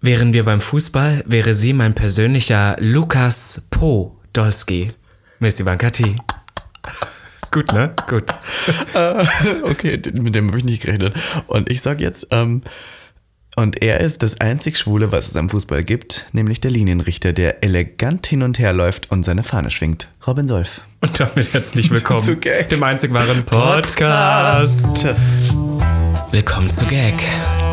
Wären wir beim Fußball, wäre sie mein persönlicher Lukas Podolski. Miss Ivanka T. Gut, ne? Gut. okay, mit dem habe ich nicht gerechnet. Und ich sag jetzt, ähm, und er ist das einzig Schwule, was es am Fußball gibt, nämlich der Linienrichter, der elegant hin und her läuft und seine Fahne schwingt. Robin Solf. Und damit herzlich willkommen Zu Gag. dem einzig wahren Podcast. Willkommen zu Gag.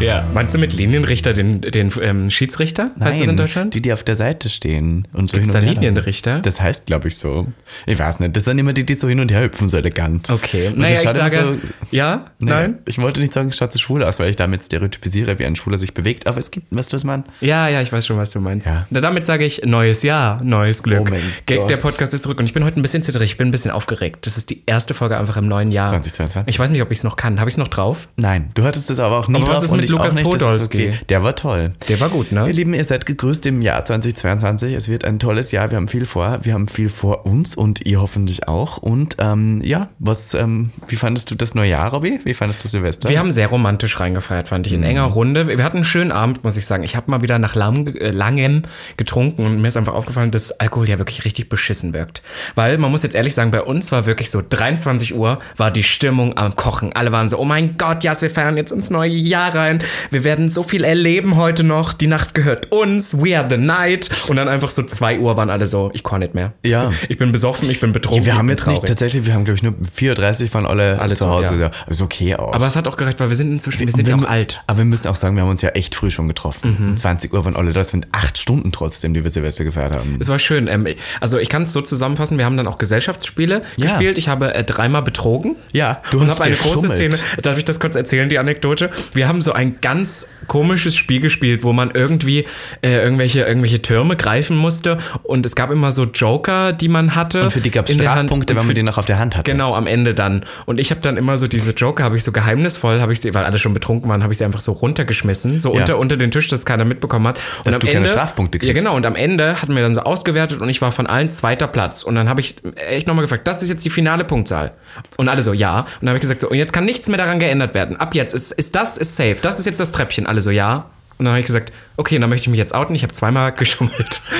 Ja. Meinst du mit Linienrichter den, den ähm, Schiedsrichter? heißt das in Deutschland? Die, die auf der Seite stehen. Und so Gibt's hin und da her. Linienrichter? Das heißt, glaube ich, so. Ich weiß nicht. Das sind immer die, die so hin und her hüpfen, so elegant. Okay. Und Naja, ich sage, so- ja, Nee, nein? Ich wollte nicht sagen, schaut so schwul aus, weil ich damit stereotypisiere, wie ein Schwuler sich bewegt. Aber es gibt, weißt du, was man? Ja, ja, ich weiß schon, was du meinst. Ja. Na, damit sage ich neues Jahr, neues Glück. Oh Gott. der Podcast ist zurück und ich bin heute ein bisschen zitterig, ich bin ein bisschen aufgeregt. Das ist die erste Folge einfach im neuen Jahr. 2022. Ich weiß nicht, ob ich es noch kann. Habe ich es noch drauf? Nein, du hattest es aber auch nie Aber drauf mit Lukas auch nicht, Podolski? Okay. Der war toll. Der war gut, ne? Ihr Lieben, ihr seid gegrüßt im Jahr 2022. Es wird ein tolles Jahr. Wir haben viel vor. Wir haben viel vor uns und ihr hoffentlich auch. Und ähm, ja, was, ähm, wie fandest du das neue Jahr, Robby? Wie fandest du Silvester? Wir haben sehr romantisch reingefeiert, fand ich, Mhm. in enger Runde. Wir hatten einen schönen Abend, muss ich sagen. Ich habe mal wieder nach lang, äh, langem getrunken und mir ist einfach aufgefallen, dass Alkohol ja wirklich richtig beschissen wirkt. Weil man muss jetzt ehrlich sagen, bei uns war wirklich so 23 Uhr war die Stimmung am Kochen. Alle waren so, oh mein Gott, ja, wir feiern jetzt ins neue Jahr rein. Wir werden so viel erleben heute noch. Die Nacht gehört uns. We are the night. Und dann einfach so 2 Uhr waren alle so, ich kann nicht mehr. Ja. Ich bin besoffen, ich bin betrunken. wir haben jetzt nicht traurig. tatsächlich, wir haben glaube ich nur 4.30 von alle, Alle zu so, Hause. ja. Ja. Ist okay auch. Aber es hat auch gereicht, weil wir sind inzwischen, wir sind ja wir auch mu- alt. Aber wir müssen auch sagen, wir haben uns ja echt früh schon getroffen. Mhm. Um 20 Uhr waren alle da. Das sind acht Stunden trotzdem, die wir Silvester gefeiert haben. Es war schön. Ähm, also ich kann es so zusammenfassen, wir haben dann auch Gesellschaftsspiele Ja. gespielt. Ich habe äh, dreimal betrogen. Ja, du hast eine große. Szene. Darf ich das kurz erzählen, die Anekdote? Wir haben so ein ganz komisches Spiel gespielt, wo man irgendwie äh, irgendwelche, irgendwelche Türme greifen musste. Und es gab immer so Joker, die man hatte. Und für die gab es Hand. Strafpunkte, wenn man die noch auf der Hand hatte. Genau, am Ende dann. Und ich habe dann immer so diese Joker, habe ich so geheimnisvoll, habe ich sie, weil alle schon betrunken waren, habe ich sie einfach so runtergeschmissen, so Ja. unter, unter den Tisch, dass keiner mitbekommen hat. Und Dass am du keine Ende, Strafpunkte Ja, kriegst. genau. Und am Ende hatten wir dann so ausgewertet und ich war von allen zweiter Platz. Und dann habe ich echt nochmal gefragt, das ist jetzt die finale Punktzahl. Und alle so, ja. Und dann habe ich gesagt, so, und jetzt kann nichts mehr daran geändert werden. Ab jetzt ist, ist das ist safe. Das ist jetzt das Treppchen. Alle so, ja. Und dann habe ich gesagt, okay, dann möchte ich mich jetzt outen. Ich habe zweimal geschummelt.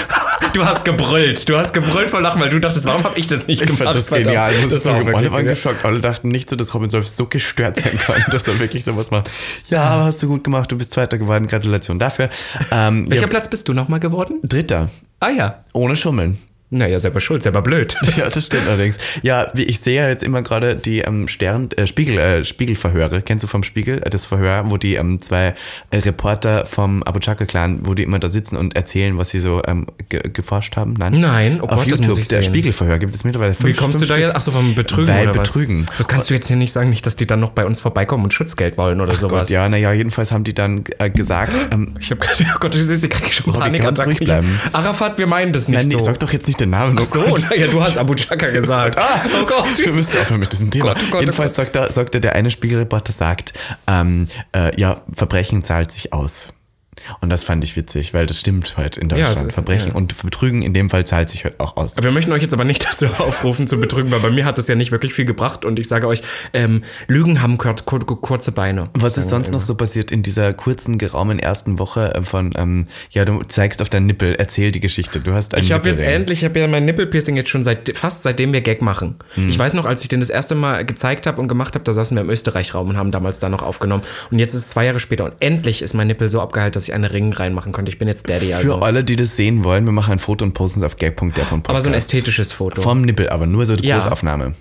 Du hast gebrüllt. Du hast gebrüllt vor Lachen, weil du dachtest, warum habe ich das nicht Ich gemacht? fand das Verdammt. genial. Muss Das war alle waren geschockt. Alle dachten nicht so, dass Robin Solf so gestört sein kann, dass er wirklich sowas macht. Ja, aber hast du gut gemacht. Du bist Zweiter geworden. Gratulation dafür. Ähm, Welcher ja, Platz bist du nochmal geworden? Dritter. Ah ja. Ohne Schummeln. Naja, selber schuld, selber blöd. Ja, das stimmt allerdings. Ja, wie ich sehe ja jetzt immer gerade die ähm, Stern, äh, Spiegel, äh, Spiegelverhöre. Kennst du vom Spiegel? Äh, Das Verhör, wo die ähm, zwei Reporter vom Abu Chaka-Clan, wo die immer da sitzen und erzählen, was sie so ähm, ge geforscht haben. Nein, Nein, oh auf Gott, das YouTube. muss ich der sehen. Spiegelverhör gibt es mittlerweile fünf Wie kommst du fünf da jetzt? Achso, vom Betrügen Weil oder was? Betrügen. Das kannst du jetzt hier nicht sagen, nicht, dass die dann noch bei uns vorbeikommen und Schutzgeld wollen oder sowas. Gott, ja, naja, jedenfalls haben die dann äh, gesagt, ähm, Ich habe gerade, oh Gott, ich sehe, ich kriege schon Panik. ganz ruhig bleiben. Arafat, wir meinen das nicht nein, nee, so. sag doch jetzt nicht den Namen. Ach so, naja, du hast Abu Chaka gesagt. Ah, oh Gott. Wir müssen aufhören mit diesem Thema. Gott, oh Gott, oh Jedenfalls sagt, er, sagt er, der eine Spiegelreporter sagt, ähm, äh, ja, Verbrechen zahlt sich aus. Und das fand ich witzig, weil das stimmt halt in Ja, Deutschland. es- Verbrechen ja. und Betrügen in dem Fall zahlt sich halt auch aus. Wir möchten euch jetzt aber nicht dazu aufrufen zu betrügen, weil bei mir hat das ja nicht wirklich viel gebracht und ich sage euch, ähm, Lügen haben kur kur kurze Beine. Was ist sonst noch so passiert in dieser kurzen, geraumen ersten Woche äh, von, ähm, ja, du zeigst auf deinen Nippel, erzähl die Geschichte. Du hast einen Ich habe jetzt endlich, ich habe ja mein Nippelpiercing jetzt schon seit fast seitdem wir Gag machen. Hm. Ich weiß noch, als ich den das erste Mal gezeigt habe und gemacht habe, da saßen wir im Österreich-Raum und haben damals da noch aufgenommen. Und jetzt ist es zwei Jahre später und endlich ist mein Nippel so abgeheilt, dass ich einen Ring reinmachen konnte. Ich bin jetzt Daddy, Für also. alle, die das sehen wollen, wir machen ein Foto und posten es auf gag.der.podcast. Aber so ein ästhetisches Foto. Vom Nippel, aber nur so eine Ja. Großaufnahme.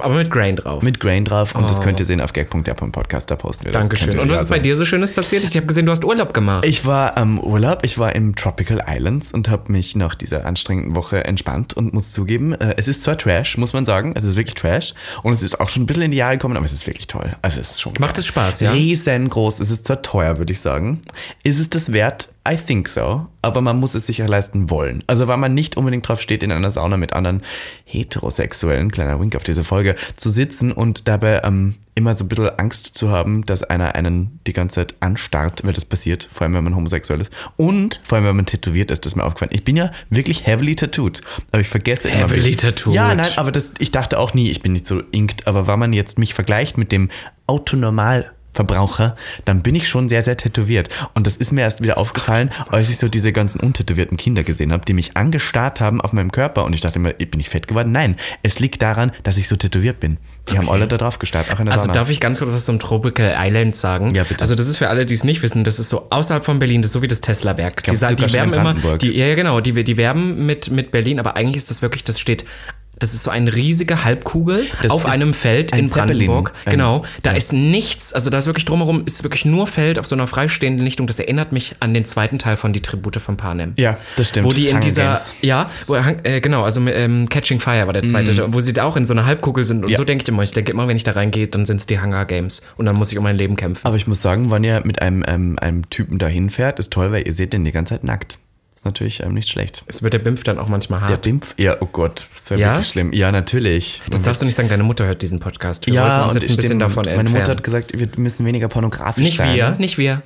Aber mit Grain drauf. Mit Grain drauf und das könnt ihr sehen auf gag.der.podcast, da posten wir das. Oh. Dankeschön. Könnt ihr Und was ist also- bei dir so Schönes passiert? Ich habe gesehen, du hast Urlaub gemacht. Ich war am Urlaub, ich war im Tropical Islands und habe mich nach dieser anstrengenden Woche entspannt und muss zugeben, äh, es ist zwar Trash, muss man sagen, es ist wirklich Trash und es ist auch schon ein bisschen in die Jahre gekommen, aber es ist wirklich toll. Also es ist schon Macht geil. es Spaß, ja? Riesengroß, es ist zwar teuer, würde ich sagen. Ist es das wert? I think so, aber man muss es sich ja leisten wollen. Also weil man nicht unbedingt drauf steht, in einer Sauna mit anderen Heterosexuellen, kleiner Wink auf diese Folge, zu sitzen und dabei ähm, immer so ein bisschen Angst zu haben, dass einer einen die ganze Zeit anstarrt, weil das passiert, vor allem wenn man homosexuell ist. Und vor allem wenn man tätowiert ist, das ist mir aufgefallen. Ich bin ja wirklich heavily tattooed, aber ich vergesse immer. Heavily tattooed. Ja, nein, aber das, ich dachte auch nie, ich bin nicht so inkt, aber wenn man jetzt mich vergleicht mit dem Autonormal Verbraucher, dann bin ich schon sehr, sehr tätowiert. Und das ist mir erst wieder aufgefallen, als ich so diese ganzen untätowierten Kinder gesehen habe, die mich angestarrt haben auf meinem Körper. Und ich dachte immer, bin ich fett geworden? Nein, es liegt daran, dass ich so tätowiert bin. Die haben alle da drauf gestarrt, auch in der Also Sauna. darf ich ganz kurz was zum Tropical Island sagen? Ja, bitte. Also das ist für alle, die es nicht wissen, das ist so außerhalb von Berlin, das ist so wie das Tesla-Werk. Die, die werben immer, die, ja ja, genau, die, die werben mit, mit Berlin, aber eigentlich ist das wirklich, das steht, das ist so eine riesige Halbkugel Das auf einem Feld ein in Brandenburg. Ein- genau, da ist nichts, also da ist wirklich drumherum, ist wirklich nur Feld auf so einer freistehenden Lichtung. Das erinnert mich an den zweiten Teil von Die Tribute von Panem. ja, das stimmt. Wo die in Hunger dieser, Games. ja, wo, äh, genau, also ähm, Catching Fire war der zweite, wo sie da auch in so einer Halbkugel sind. Und Ja. so denke ich immer. Ich denke immer, wenn ich da reingehe, dann sind es die Hunger Games. Und dann muss ich um mein Leben kämpfen. Aber ich muss sagen, wenn ihr mit einem, ähm, einem Typen dahin fährt, ist toll, weil ihr seht den die ganze Zeit nackt. Ist natürlich ähm, nicht schlecht. Es wird der Bimpf dann auch manchmal Der hart. Bimpf? Ja, oh Gott, ist ja, Ja? wirklich schlimm. Ja, natürlich. das darfst du nicht sagen, deine Mutter hört diesen Podcast. Wir wollten uns jetzt ein bisschen stimmt. davon Meine entfernen. Mutter hat gesagt, wir müssen weniger pornografisch nicht sein. wir, nicht wir.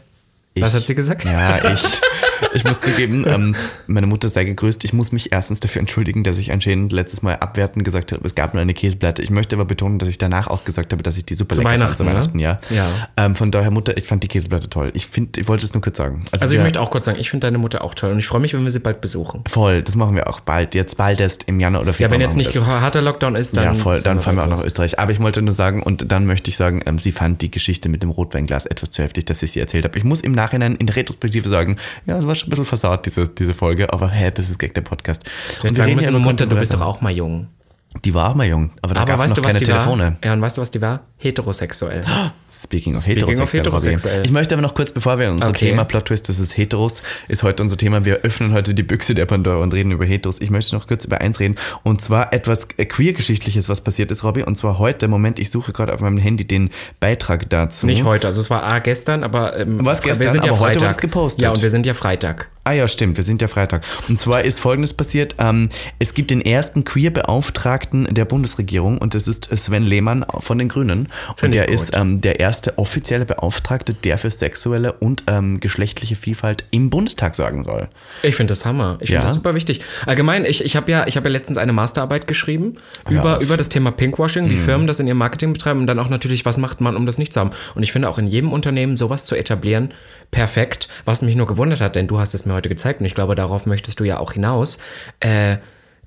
Was hat sie gesagt? Ja, ich, ich muss zugeben, ähm, meine Mutter sei gegrüßt. Ich muss mich erstens dafür entschuldigen, dass ich anscheinend letztes Mal abwertend gesagt habe, es gab nur eine Käseplatte. Ich möchte aber betonen, dass ich danach auch gesagt habe, dass ich die super Zu lecker fand Weihnachten, zu ne? Weihnachten, ja. Ja. Ähm, von daher, Mutter, ich fand die Käseplatte toll. Ich finde, ich wollte es nur kurz sagen. Also ich wir- möchte auch kurz sagen, ich finde deine Mutter auch toll und ich freue mich, wenn wir sie bald besuchen. Voll, das machen wir auch bald. Jetzt bald erst im Januar oder Ja, Februar. wenn jetzt nicht harter Lockdown ist, dann. ja, voll, dann fahren wir auch nach. Österreich. Aber ich wollte nur sagen, und dann möchte ich sagen, ähm, sie fand die Geschichte mit dem Rotweinglas etwas zu heftig, dass ich sie erzählt habe. Ich muss im Nachhinein in der Retrospektive sagen, ja, es war schon ein bisschen versaut, diese, diese Folge, aber hä, das ist gleich der Podcast. Hätte wir sagen müssen, ja Mutter, du bist doch auch mal jung. Die war auch mal jung, aber da gab es noch du, keine die Telefone. war? Ja, und weißt du, was die war? Heterosexuell. Speaking of Speaking of heterosexuell. Robby. Ich möchte aber noch kurz, bevor wir unser Okay. Thema Plot Twist, das ist Heteros, ist heute unser Thema. Wir öffnen heute die Büchse der Pandora und reden über Heteros. Ich möchte noch kurz über eins reden und zwar etwas äh, queer-geschichtliches, was passiert ist, Robby. Und zwar heute, Moment, ich suche gerade auf meinem Handy den Beitrag dazu. Nicht heute, also es war A gestern, aber ähm, Was wir gestern, sind ja aber heute Freitag. wurde es gepostet. Ja, und wir sind ja Freitag. Ah ja, stimmt, wir sind ja Freitag. Und zwar ist Folgendes passiert. Ähm, es gibt den ersten Queer-Beauftragten der Bundesregierung und das ist Sven Lehmann von den Grünen. Und Finde ich der gut. ist ähm, der erste offizielle Beauftragte, der für sexuelle und ähm, geschlechtliche Vielfalt im Bundestag sorgen soll. Ich finde das Hammer. Ich Ja? finde das super wichtig. Allgemein, ich, ich habe ja, ich hab ja letztens eine Masterarbeit geschrieben über, auf. Mhm. über das Thema Pinkwashing, wie Firmen das in ihrem Marketing betreiben und dann auch natürlich, was macht man, um das nicht zu haben. Und ich finde auch in jedem Unternehmen sowas zu etablieren, perfekt. Was mich nur gewundert hat, denn du hast es mir heute gezeigt und ich glaube, darauf möchtest du ja auch hinaus, äh,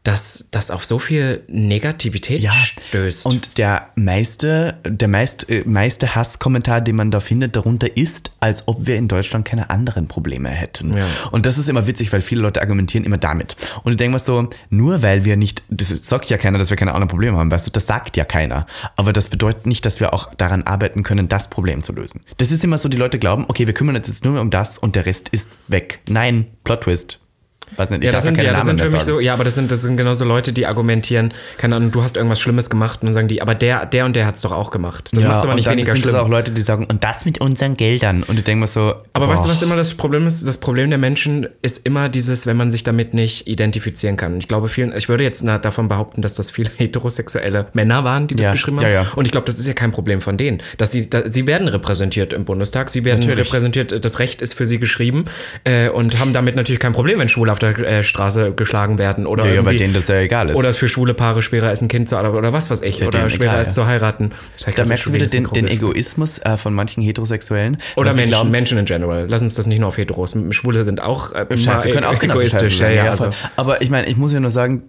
dass das auf so viel Negativität stößt. Und der meiste, der meist, äh, meiste Hasskommentar, den man da findet, darunter ist, als ob wir in Deutschland keine anderen Probleme hätten. Ja. Und das ist immer witzig, weil viele Leute argumentieren immer damit. Und ich denke mal so, nur weil wir nicht, das sagt ja keiner, dass wir keine anderen Probleme haben, weißt du, das sagt ja keiner. Aber das bedeutet nicht, dass wir auch daran arbeiten können, das Problem zu lösen. Das ist immer so, die Leute glauben, okay, wir kümmern uns jetzt nur mehr um das und der Rest ist weg. Nein, Plot Twist. Weiß nicht, ich Ja, das sind, ja, das Namen sind für mich sagen. so, ja, aber das sind, das sind genauso Leute, die argumentieren, keine Ahnung, du hast irgendwas Schlimmes gemacht und dann sagen die, aber der, der und der hat es doch auch gemacht. Das ja, macht es aber nicht weniger sind schlimm. das auch Leute, die sagen, und das mit unseren Geldern. Und ich denke mir so, Aber boah. weißt du, was immer das Problem ist? Das Problem der Menschen ist immer dieses, wenn man sich damit nicht identifizieren kann. Ich glaube, vielen, ich würde jetzt davon behaupten, dass das viele heterosexuelle Männer waren, die das Ja, geschrieben haben. ja. Und ich glaube, das ist ja kein Problem von denen. Dass sie, da, sie werden repräsentiert im Bundestag, sie werden Natürlich. repräsentiert, das Recht ist für sie geschrieben äh, und haben damit natürlich kein Problem, wenn Schwule auf der äh, Straße geschlagen werden oder Ja, ja, irgendwie- denen das ja egal ist. Oder es für schwule Paare schwerer ist, ein Kind zu adoptieren oder was weiß ich. ja oder schwerer egal, ist zu heiraten. Das hat da grad merkst du wieder den, den. Egoismus äh, von manchen Heterosexuellen. Oder Menschen, glauben, Menschen in general. Lass uns das nicht nur auf Heteros. Schwule sind auch äh, Scheiße, können auch egoistisch. sein. ja, also. Aber ich meine, ich muss ja nur sagen,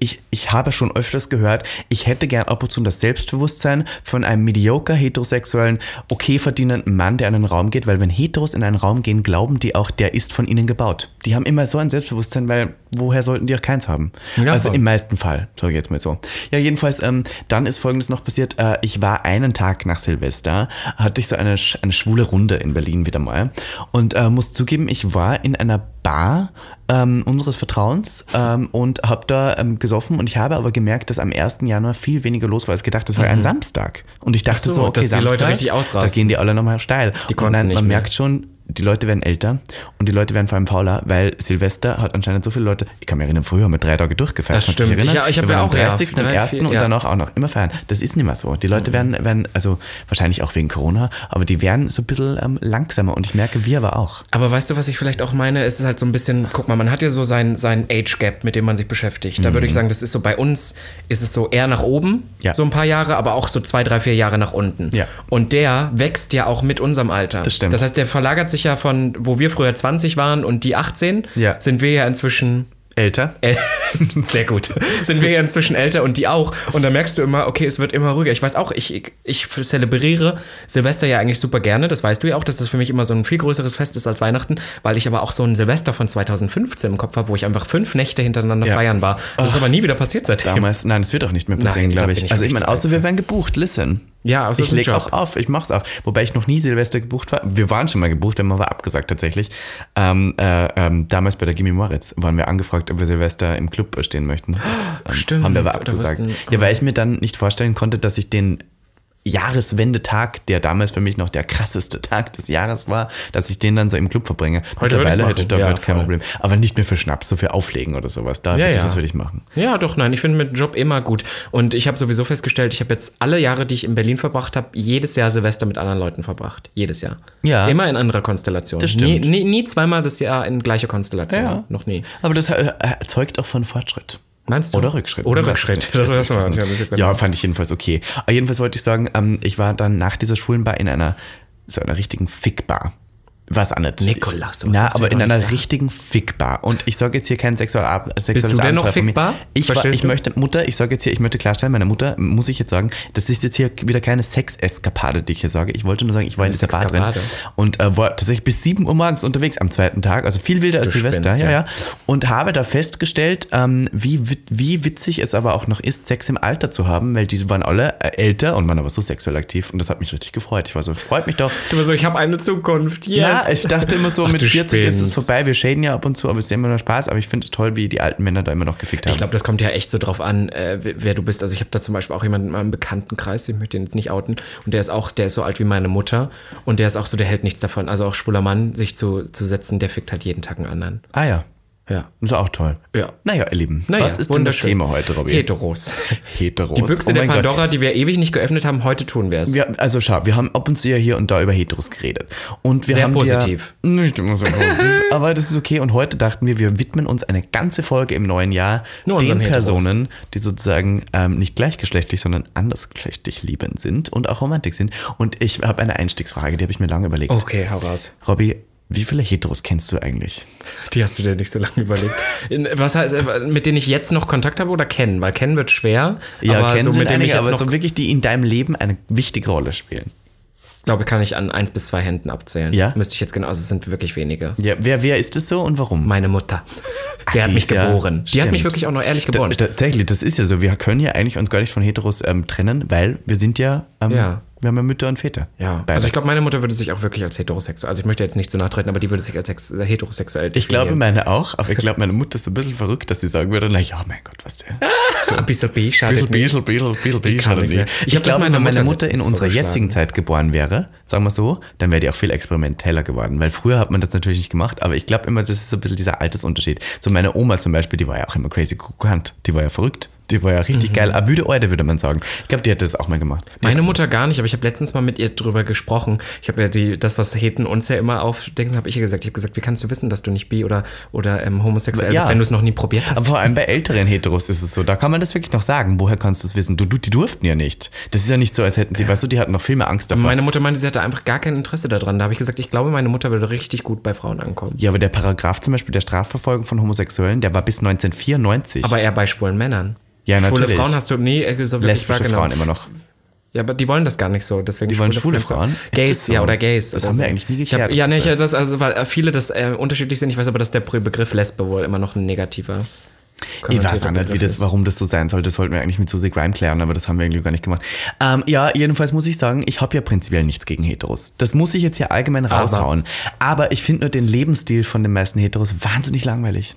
ich, ich habe schon öfters gehört, ich hätte gern ab und zu das Selbstbewusstsein von einem mediocre heterosexuellen, okay verdienenden Mann, der in einen Raum geht, weil wenn Heteros in einen Raum gehen, glauben die auch, der ist von ihnen gebaut. Die haben immer so ein Selbstbewusstsein, weil woher sollten die auch keins haben? Ja, also voll. im meisten Fall, sage ich jetzt mal so. Ja, jedenfalls, ähm, dann ist folgendes noch passiert. Äh, ich war einen Tag nach Silvester, hatte ich so eine, eine schwule Runde in Berlin wieder mal und äh, muss zugeben, ich war in einer Bar ähm, unseres Vertrauens ähm, und habe da ähm, gesoffen und ich habe aber gemerkt, dass am 1. Januar viel weniger los war als gedacht. Das war ein Samstag. Und ich dachte Mhm. Ach so, so, okay, dass die Leute Samstag, richtig da ausrasten. gehen die alle nochmal steil. Die und nein, man mehr. merkt schon, die Leute werden älter und die Leute werden vor allem fauler, weil Silvester hat anscheinend so viele Leute, ich kann mich erinnern, früher wir drei Tage durchgefeiert. Das stimmt. Ich- ich hab wir ja auch, am ja, 30. am drei, 1. vier, und ja. danach auch noch immer feiern. Das ist nicht mehr so. Die Leute werden, werden, also wahrscheinlich auch wegen Corona, aber die werden so ein bisschen ähm, langsamer und ich merke, wir aber auch. Aber weißt du, was ich vielleicht auch meine? Es ist halt so ein bisschen, guck mal, man hat ja so sein, sein Age Gap, mit dem man sich beschäftigt. Da würde ich sagen, das ist so bei uns, ist es so eher nach oben, Mhm. Ja. so ein paar Jahre, aber auch so zwei, drei, vier Jahre nach unten. Ja. Und der wächst ja auch mit unserem Alter. Das stimmt. Das heißt, der verlagert sich ja von, wo wir früher 20 waren und die 18, Ja. sind wir ja inzwischen Älter? äl- Sehr gut. Sind wir ja inzwischen älter und die auch. Und da merkst du immer, okay, es wird immer ruhiger. Ich weiß auch, ich, ich, ich zelebriere Silvester ja eigentlich super gerne. Das weißt du ja auch, dass das für mich immer so ein viel größeres Fest ist als Weihnachten, weil ich aber auch so ein Silvester von 2015 im Kopf habe, wo ich einfach fünf Nächte hintereinander Ja. feiern war. Das ist aber nie wieder passiert seitdem. Damals, nein, das wird auch nicht mehr passieren, glaube ich. ich Also ich meine, außer wir werden gebucht, listen. Ja, es ich Job. auch auf, ich mach's auch. Wobei ich noch nie Silvester gebucht war. Wir waren schon mal gebucht, wenn man war abgesagt tatsächlich. Ähm, äh, ähm, damals bei der Gimme Moritz waren wir angefragt, ob wir Silvester im Club stehen möchten. Das ähm, Stimmt, haben wir aber abgesagt. Ja, weil ich mir dann nicht vorstellen konnte, dass ich den Jahreswendetag, der damals für mich noch der krasseste Tag des Jahres war, dass ich den dann so im Club verbringe. Heute Mittlerweile hätte ich damit ja, kein voll. Problem. Aber nicht mehr für Schnaps, so für Auflegen oder sowas. Da Ja, würde ich, ja. das würde ich machen. Ja, doch, nein. Ich finde mit Job immer gut. Und ich habe sowieso festgestellt, ich habe jetzt alle Jahre, die ich in Berlin verbracht habe, jedes Jahr Silvester mit anderen Leuten verbracht. Jedes Jahr. Ja. Immer in anderer Konstellation. Das Nie, stimmt. nie, nie zweimal das Jahr in gleicher Konstellation. Ja. Noch nie. Aber das äh, erzeugt auch von Fortschritt. Meinst du? Oder Rückschritt. Oder Rückschritt. Das ich man nicht. ja fand ich jedenfalls okay. Aber jedenfalls wollte ich sagen, ähm, ich war dann nach dieser schwulen Bar in einer so einer richtigen Fickbar. Was nicht. Nikolaus, was na, du aber in einer sagen. richtigen Fickbar. Und ich sage jetzt hier kein Sexualab sexuelles du denn noch fickbar? Ich, war, ich du? möchte, Mutter, ich sage jetzt hier, ich möchte klarstellen, meine Mutter, muss ich jetzt sagen, das ist jetzt hier wieder keine Sexeskapade, die ich hier sage. Ich wollte nur sagen, ich war in dieser Bar drin und äh, war tatsächlich bis 7 Uhr morgens unterwegs am zweiten Tag, also viel wilder als Du Silvester. spinnst, ja, ja. Und habe da festgestellt, ähm, wie, wie witzig es aber auch noch ist, Sex im Alter zu haben, weil die waren alle äh, älter und waren aber so sexuell aktiv und das hat mich richtig gefreut. Ich war so, freut mich doch. Du warst so, ich habe eine Zukunft. Yes. Ja, ich dachte immer so, Ach, mit du 40 ist es spinnst. vorbei. Wir schäden ja ab und zu, aber es ist immer nur Spaß. Aber ich finde es toll, wie die alten Männer da immer noch gefickt haben. Ich glaube, das kommt ja echt so drauf an, äh, wer du bist. Also ich habe da zum Beispiel auch jemanden in meinem Bekanntenkreis, ich möchte ihn jetzt nicht outen, und der ist auch, der ist so alt wie meine Mutter und der ist auch so, der hält nichts davon. Also auch schwuler Mann, sich zu, zu setzen, der fickt halt jeden Tag einen anderen. ah ja, Ja. das ist auch toll. Ja. Naja, ihr Lieben, Naja, was ist denn das. Thema heute, Robby? Heteros. Heteros. Die Büchse Oh der mein Gott. Pandora, die wir ewig nicht geöffnet haben, heute tun wir es. Ja, also schau, wir haben ab und zu ja hier und da über Heteros geredet. Und wir Sehr haben positiv. Ja, nicht immer so positiv, aber das ist okay. Und heute dachten wir, wir widmen uns eine ganze Folge im neuen Jahr Nur den. Personen, die sozusagen ähm, nicht gleichgeschlechtlich, sondern andersgeschlechtlich liebend sind und auch romantik sind. Und ich habe eine Einstiegsfrage, die habe ich mir lange überlegt. Okay, hau raus. Robby, wie viele Heteros kennst du eigentlich? Die hast du dir nicht so lange überlegt. Was heißt, äh, mit denen ich jetzt noch Kontakt habe oder kennen? Weil kennen wird schwer. aber kennen so mit denen ich einige, jetzt aber so wirklich, die in deinem Leben eine wichtige Rolle spielen. glaube, kann ich an eins bis zwei Händen abzählen. Ja? Müsste ich jetzt genau, also es sind wirklich wenige. Ja, wer, wer ist es so und warum? Meine Mutter. Sie hat die mich ist ja- geboren. die hat mich wirklich auch noch ehrlich geboren. Da, tatsächlich, das ist ja so. Wir können ja eigentlich uns gar nicht von Heteros ähm, trennen, weil wir sind ja, ähm, Ja. Wir haben ja Mütter und Väter. ja, Beide. also ich glaube, meine Mutter würde sich auch wirklich als heterosexuell, also ich möchte jetzt nicht zu nachtreten, aber die würde sich als sex heterosexuell ich glaube definieren. meine auch, aber ich glaube, meine Mutter ist ein bisschen verrückt, dass sie sagen würde, na ja, mein Gott, was der. ein bisschen B schadet Bisschen, nicht. bisschen, bisschen, bisschen, kann schadet nicht. Ich, glaube, wenn meine Mutter in unserer jetzigen Zeit geboren wäre, sagen wir so, dann wäre die auch viel experimenteller geworden. Weil früher hat man das natürlich nicht gemacht, aber ich glaube immer, das ist so ein bisschen dieser Altersunterschied. So meine Oma zum Beispiel, die war ja auch immer crazy kuckant. Die war ja verrückt. Die war ja richtig Mhm. geil. Aber wüde Eide, würde man sagen. Ich glaube, die hätte das auch mal gemacht. Meine Mutter gar nicht, aber ich habe letztens mal mit ihr drüber gesprochen. Ich habe ja die, das, was Heten uns ja immer aufdenken, habe ich ihr gesagt. Ich habe gesagt, wie kannst du wissen, dass du nicht bi oder, oder ähm, homosexuell Ja. bist, wenn du es noch nie probiert hast? Aber vor allem bei älteren Heteros ist es so, da kann man das wirklich noch sagen. Woher kannst du es wissen? Du, du, die durften ja nicht. Das ist ja nicht so, als hätten sie, weißt du, die hatten noch viel mehr Angst davor. Meine Mutter meinte, sie hatte einfach gar kein Interesse daran. Da habe ich gesagt, ich glaube, meine Mutter würde richtig gut bei Frauen ankommen. ja, aber der Paragraph zum Beispiel der Strafverfolgung von Homosexuellen, der war bis 1994. Aber eher bei schwulen Männern. Ja, Schwule natürlich. Frauen hast du nie äh, so wirklich lesbische wahrgenommen. Frauen immer noch. Ja, aber die wollen das gar nicht so. Deswegen Die wollen schwule Frauen? Ist Gays, so? ja, oder Gays. Das oder haben so. wir eigentlich nie geklärt, Ja, nee, das das, also, weil viele das äh, unterschiedlich sind. Ich weiß aber, dass der Begriff Lesbe wohl immer noch ein negativer. Ich weiß auch nicht, wie das, warum das so sein soll. Das wollten wir eigentlich mit Susie Grime klären, aber das haben wir irgendwie gar nicht gemacht. Ähm, ja, jedenfalls muss ich sagen, ich habe ja prinzipiell nichts gegen Heteros. Das muss ich jetzt hier allgemein raushauen. Aber, ich finde nur den Lebensstil von den meisten Heteros wahnsinnig langweilig.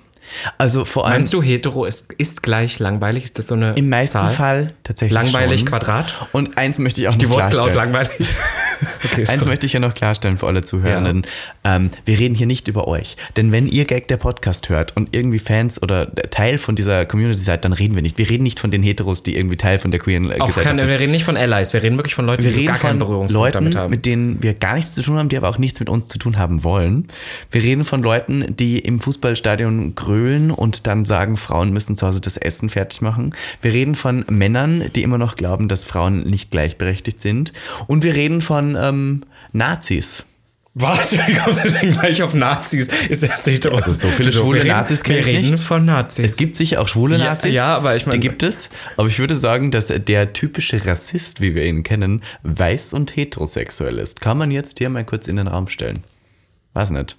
Also vor allem Meinst du, hetero ist, ist gleich langweilig? Ist das so eine im meisten Zahl? Fall tatsächlich Langweilig, schon. Quadrat? Und eins möchte ich auch noch Die Wurzel aus klarstellen. langweilig? okay, Eins möchte ich ja noch klarstellen für alle Zuhörenden. Ähm, wir reden hier nicht über euch. Denn wenn ihr Gag der Podcast hört und irgendwie Fans oder Teil von dieser Community seid, dann reden wir nicht. Wir reden nicht von den Heteros, die irgendwie Teil von der queeren Auch Gesellschaft sind. wir reden nicht von Allies, wir reden wirklich von Leuten, Wir die so reden gar keinen Berührungspunkt damit haben. mit denen wir gar nichts zu tun haben, die aber auch nichts mit uns zu tun haben wollen. Wir reden von Leuten, die im Fußballstadion grölen und dann sagen, Frauen müssen zu Hause das Essen fertig machen. Wir reden von Männern, die immer noch glauben, dass Frauen nicht gleichberechtigt sind. Und wir reden von ähm, Nazis. Was? Wie kommst du denn gleich auf Nazis? Ist das hetero? Also so viele wir schwule Nazis kenn Wir ich reden nicht. von Nazis. Es gibt sicher auch schwule Ja, Nazis. ja, aber ich meine- Die gibt es. Aber ich würde sagen, dass der typische Rassist, wie wir ihn kennen, weiß und heterosexuell ist. Kann man jetzt hier mal kurz in den Raum stellen. Weiß nicht.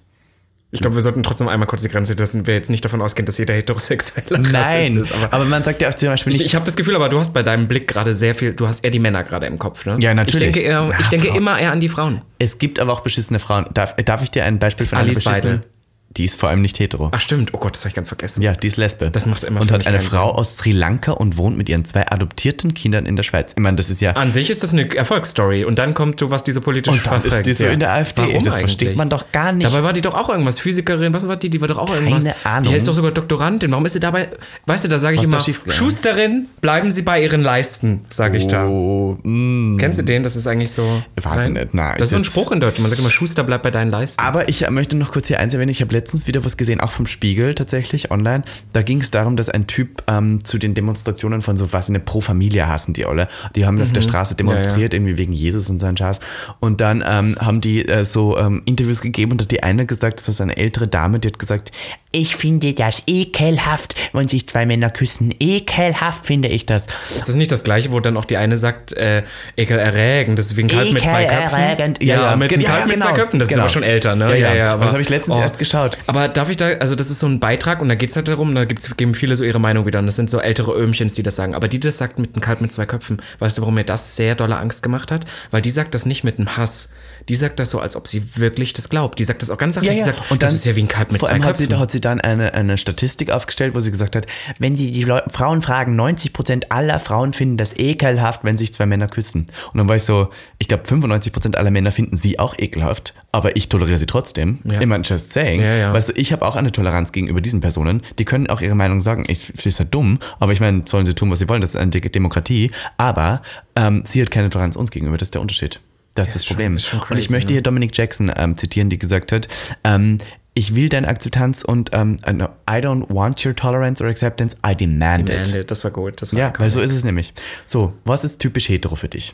Ich glaube, wir sollten trotzdem einmal kurz die Grenze, dass wir jetzt nicht davon ausgehen, dass jeder heterosexuelle Rassist Nein, ist. Aber aber, man sagt ja auch zum Beispiel ich, nicht, ich habe das Gefühl, aber du hast bei deinem Blick gerade sehr viel, du hast eher die Männer gerade im Kopf, ne? Ja, natürlich. Ich denke, eher, ich Na, denke Frau- immer eher an die Frauen. es gibt aber auch beschissene Frauen. Darf, darf ich dir ein Beispiel von Alice einer beschissenen? Weidel. Die ist vor allem nicht hetero. Ach stimmt, oh Gott, das habe ich ganz vergessen. Ja, die ist Lesbe. Das macht immer Und hat eine Frau aus Sri Lanka und wohnt mit ihren zwei adoptierten Kindern in der Schweiz. Ich meine, das ist ja. An sich ist das eine Erfolgsstory und dann kommt du, was diese politische Und dann ist die so in der AfD. Warum Das versteht eigentlich? man doch gar nicht. Dabei war die doch auch irgendwas. Physikerin, was war die? Die war doch auch irgendwas. Keine Ahnung. Die ist doch sogar Doktorandin. Warum ist sie dabei? Weißt du, da sage ich immer? Schusterin, bleiben Sie bei Ihren Leisten, sage ich da. Oh, mm. Kennst du den? Das ist eigentlich so. Weiß ich nicht, nein, Das ist so ein Spruch in Deutschland. Man sagt immer, Schuster, bleib bei deinen Leisten. Aber ich möchte noch kurz hier eins erwähnen. Ich habe letztens wieder was gesehen, auch vom Spiegel tatsächlich online. Da ging es darum, dass ein Typ ähm, zu den Demonstrationen von so was eine Pro Familia hassen die alle. Die haben auf der Straße demonstriert, irgendwie wegen Jesus und so ein Scheiß. Und dann ähm, haben die äh, so ähm, Interviews gegeben und hat die eine gesagt, das war so eine ältere Dame, die hat gesagt, ich finde das ekelhaft, wenn sich zwei Männer küssen. Ekelhaft finde ich das. Ist das nicht das Gleiche, wo dann auch die eine sagt, äh, ekelerregend, deswegen kalt mit zwei Köpfen? Ekelerregend. Ja, Ja, ja, mit, ja, kalt mit zwei genau, Köpfen. Das genau. ist aber schon älter, ne? Ja, ja. aber, Das habe ich letztens erst geschaut. Aber darf ich da, also das ist so ein Beitrag und da geht es halt darum, da gibt's, geben viele so ihre Meinung wieder und das sind so ältere Öhmchens, die das sagen. Aber die das sagt mit einem Kalt mit zwei Köpfen, weißt du, warum mir das sehr dolle Angst gemacht hat? Weil die sagt das nicht mit einem Hass. Die sagt das so, als ob sie wirklich das glaubt. Die sagt das auch ganz sachlich. Die sagt, Und das dann- ist ja wie ein Kalt mit vor zwei allem hat sie, Köpfen. hat sie dann eine, eine Statistik aufgestellt, wo sie gesagt hat, wenn sie die Leu Frauen fragen, 90% aller Frauen finden das ekelhaft, wenn sich zwei Männer küssen. Und dann war ich so, ich glaube 95% aller Männer finden sie auch ekelhaft, aber ich toleriere sie trotzdem. Ja. Immer just saying. Ja, ja. Weißt du, ich habe auch eine Toleranz gegenüber diesen Personen. Die können auch ihre Meinung sagen. Ich finde es ja dumm, aber ich meine, sollen sie tun, was sie wollen. Das ist eine De Demokratie. Aber ähm, sie hat keine Toleranz uns gegenüber. Das ist der Unterschied. Das ist das ist schon- Problem. ist schon und ich crazy, möchte ne? hier Dominic Jackson ähm, zitieren, die gesagt hat, ähm, ich will deine Akzeptanz und ähm, äh, no, I don't want your tolerance or acceptance, I demand, it. Nee, das war gut. Das war Ja, weil so ist es nämlich. So, was ist typisch hetero für dich?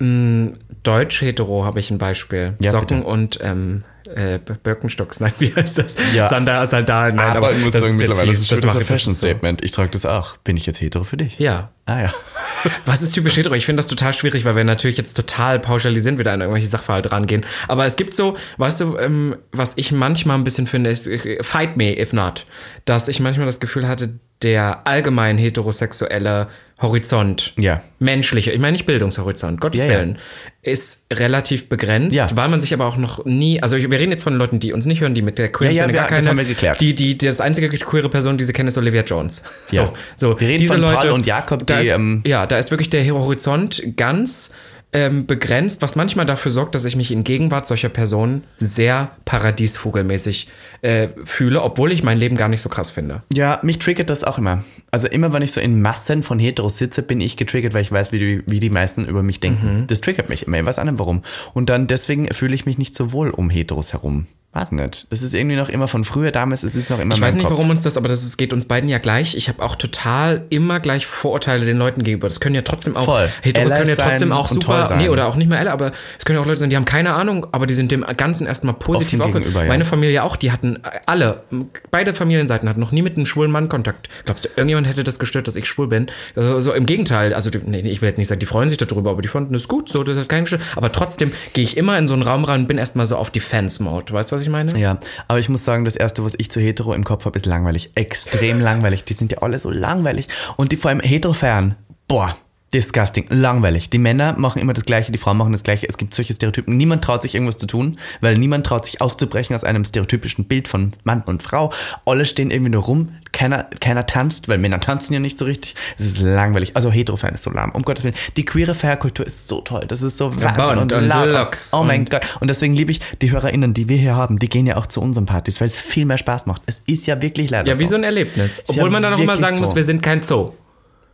Deutsch-hetero habe ich ein Beispiel. Ja, Socken bitte. und ähm, äh, Birkenstocks, nein, wie heißt das? Ja. Sandal, Sandalen, nein, aber, ich muss das sagen, mittlerweile ist das, das ein ich, das ist so. Ich trage das auch. Bin ich jetzt hetero für dich? Ja. Ah ja. Was ist typisch hetero? Ich finde das total schwierig, weil wir natürlich jetzt total pauschalisierend wieder an irgendwelche Sachverhalte rangehen. Aber es gibt so, weißt du, ähm, was ich manchmal ein bisschen finde, ist äh, fight me if not. Dass ich manchmal das Gefühl hatte, der allgemein heterosexuelle Horizont, Ja. menschliche, ich meine nicht Bildungshorizont, Gottes Ja, ja. Willen, ist relativ begrenzt, Ja. weil man sich aber auch noch nie, also wir reden jetzt von Leuten, die uns nicht hören, die mit der queeren Ja, ja, Szene wir- gar das keine, haben wir geklärt. Die, die, das einzige queere Person, die sie kennen, ist Olivia Jones. So, Ja. so. Wir reden diese von Paul Leute, und Jakob, die, ist, ähm, ja, da ist wirklich der Horizont ganz ähm, begrenzt, was manchmal dafür sorgt, dass ich mich in Gegenwart solcher Personen sehr paradiesvogelmäßig äh, fühle, obwohl ich mein Leben gar nicht so krass finde. Ja, mich triggert das auch immer. Also immer, wenn ich so in Massen von Heteros sitze, bin ich getriggert, weil ich weiß, wie die, wie die meisten über mich denken. Das triggert mich immer. Ich weiß auch nicht warum. Und dann deswegen fühle ich mich nicht so wohl um Heteros herum. Weiß nicht. Das ist irgendwie noch immer von früher damals, es ist noch immer Ich weiß nicht, Kopf. warum uns das, aber das ist, geht uns beiden ja gleich. Ich habe auch total immer gleich Vorurteile den Leuten gegenüber. Das können ja trotzdem auch Voll. Heteros können ja sein trotzdem auch super, nee, oder auch nicht mehr alle, aber es können ja auch Leute sein, die haben keine Ahnung, aber die sind dem Ganzen erstmal positiv auch. gegenüber, ja. Meine Familie auch, die hatten alle, beide Familienseiten hatten noch nie mit einem schwulen Mann Kontakt. Glaubst du, irgendjemand hätte das gestört, dass ich schwul bin? Äh, So im Gegenteil, also nee, ich will jetzt nicht sagen, die freuen sich darüber, aber die fanden es gut, so, das hat keinen gestört. Aber trotzdem gehe ich immer in so einen Raum rein und bin erstmal so auf Defense-Mode. Weißt du, was ich meine? Ja, aber ich muss sagen, das erste, was ich zu hetero im Kopf habe, ist langweilig. Extrem langweilig. Die sind ja alle so langweilig. Und die vor allem hetero-fern, boah, disgusting, langweilig. Die Männer machen immer das Gleiche, die Frauen machen das Gleiche. Es gibt solche Stereotypen. Niemand traut sich irgendwas zu tun, weil niemand traut sich auszubrechen aus einem stereotypischen Bild von Mann und Frau. Alle stehen irgendwie nur rum. Keiner, keiner tanzt, weil Männer tanzen ja nicht so richtig. Es ist langweilig. Also hetero-fern ist so lahm. Um Gottes Willen. Die queere Feierkultur ist so toll. Das ist so Wahnsinn bunt und laut. Lux Oh mein und- Gott. Und deswegen liebe ich die HörerInnen, die wir hier haben, die gehen ja auch zu unseren Partys, weil es viel mehr Spaß macht. Es ist ja wirklich leider Ja, wie so ein Erlebnis. ja Obwohl man dann auch immer sagen muss, so. wir sind kein Zoo.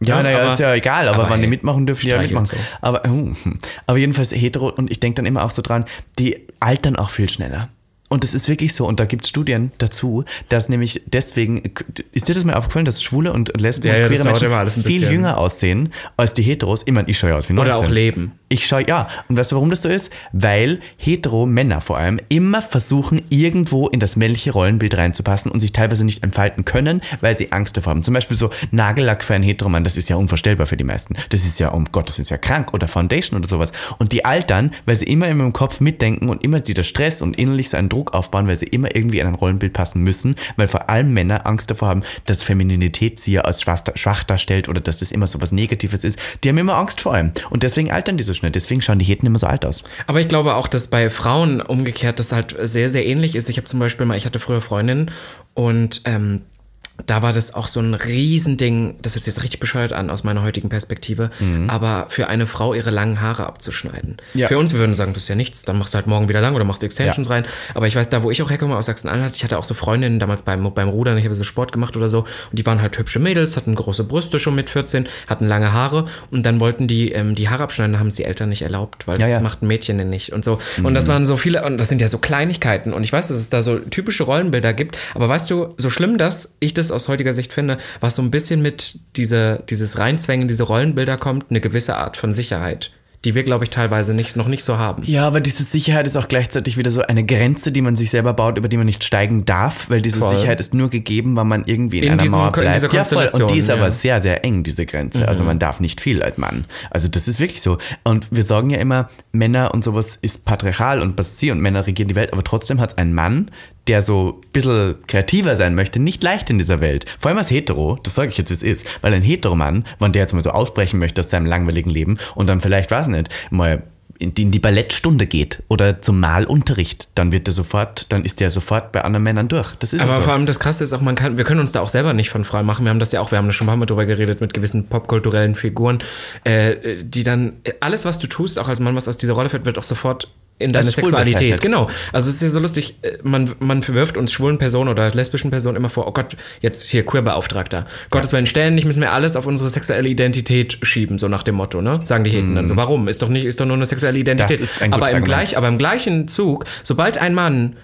Ja, naja, aber- ist ja egal, aber, aber wann die hey, mitmachen dürfen, die ja mitmachen. so. Aber, uh, hm. aber jedenfalls hetero und ich denke dann immer auch so dran, die altern auch viel schneller. Und das ist wirklich so. Und da gibt es Studien dazu, dass nämlich deswegen, ist dir das mal aufgefallen, dass Schwule und Lesben Ja, und queere Menschen viel bisschen. jünger aussehen als die Heteros? Ich meine, ich schaue ja aus wie 19. Oder auch leben. Ich schaue, ja. Und weißt du, warum das so ist? Weil hetero Männer vor allem immer versuchen, irgendwo in das männliche Rollenbild reinzupassen und sich teilweise nicht entfalten können, weil sie Angst davor haben. Zum Beispiel so Nagellack für einen Heteromann, das ist ja unvorstellbar für die meisten. Das ist ja, um Gott, das ist ja krank oder Foundation oder sowas. Und die altern, weil sie immer in ihrem Kopf mitdenken und immer wieder Stress und innerlich so einen Druck aufbauen, weil sie immer irgendwie in ein Rollenbild passen müssen, weil vor allem Männer Angst davor haben, dass Femininität sie ja als schwach, darstellt oder dass das immer so was Negatives ist. Die haben immer Angst vor allem. Und deswegen altern die schnell. Deswegen schauen die Heten immer so alt aus. Aber ich glaube auch, dass bei Frauen umgekehrt das halt sehr, sehr ähnlich ist. Ich habe zum Beispiel mal, ich hatte früher Freundinnen und ähm, da war das auch so ein Riesending, das hört sich jetzt richtig bescheuert an aus meiner heutigen Perspektive, aber für eine Frau ihre langen Haare abzuschneiden. Mhm. Ja. Für uns, wir würden sagen, das ist ja nichts, dann machst du halt morgen wieder lang oder machst du Extensions rein. Aber ich weiß, da wo ich auch herkomme, aus Sachsen-Anhalt, ich hatte auch so Freundinnen damals beim, beim Rudern, ich habe so Sport gemacht oder so und die waren halt hübsche Mädels, hatten große Brüste schon mit 14, hatten lange Haare und dann wollten die ähm, die Haare abschneiden, haben es die Eltern nicht erlaubt, weil das ja. macht ein Mädchen denn nicht und so. Und das waren so viele, und das sind ja so Kleinigkeiten. Und ich weiß, dass es da so typische Rollenbilder gibt, aber weißt du, so schlimm, dass ich das aus heutiger Sicht finde, was so ein bisschen mit diese, dieses Reinzwängen, diese Rollenbilder kommt, eine gewisse Art von Sicherheit, die wir, glaube ich, teilweise nicht, noch nicht so haben. Ja, aber diese Sicherheit ist auch gleichzeitig wieder so eine Grenze, die man sich selber baut, über die man nicht steigen darf, weil diese Voll. Sicherheit ist nur gegeben, weil man irgendwie in, In einer diesem- Mauer in bleibt. dieser ja, voll. Und die ist Konstellation, aber ja. sehr, sehr eng, diese Grenze. Also man darf nicht viel als Mann. Also das ist wirklich so. Und wir sagen ja immer, Männer und sowas ist patriarchal und was sie und Männer regieren die Welt, aber trotzdem hat es ein Mann, der so ein bisschen kreativer sein möchte, nicht leicht in dieser Welt. Vor allem als Hetero, das sage ich jetzt, wie es ist. Weil ein Heteromann, wenn der jetzt mal so ausbrechen möchte aus seinem langweiligen Leben und dann vielleicht, weiß nicht, mal in die, Ballettstunde geht oder zum Malunterricht, dann wird er sofort, dann ist der sofort bei anderen Männern durch. Das ist Aber so. vor allem das Krasse ist auch, man kann, wir können uns da auch selber nicht von frei machen. Wir haben das ja auch, wir haben da schon ein paar Mal drüber geredet mit gewissen popkulturellen Figuren, äh, die dann, alles, was du tust, auch als Mann, was aus dieser Rolle fällt, wird auch sofort in deine Sexualität. Genau. Also es ist ja so lustig, äh, man, man verwirft uns schwulen Personen oder lesbischen Personen immer vor, oh Gott, jetzt hier Queerbeauftragter. Gottes Willen, ständig müssen wir alles auf unsere sexuelle Identität schieben, so nach dem Motto, ne? Sagen die Heten dann so. Warum? Ist doch nicht, ist doch nur eine sexuelle Identität. Mhm. aber, im Argument. gleich, aber im gleichen Zug, sobald ein Mann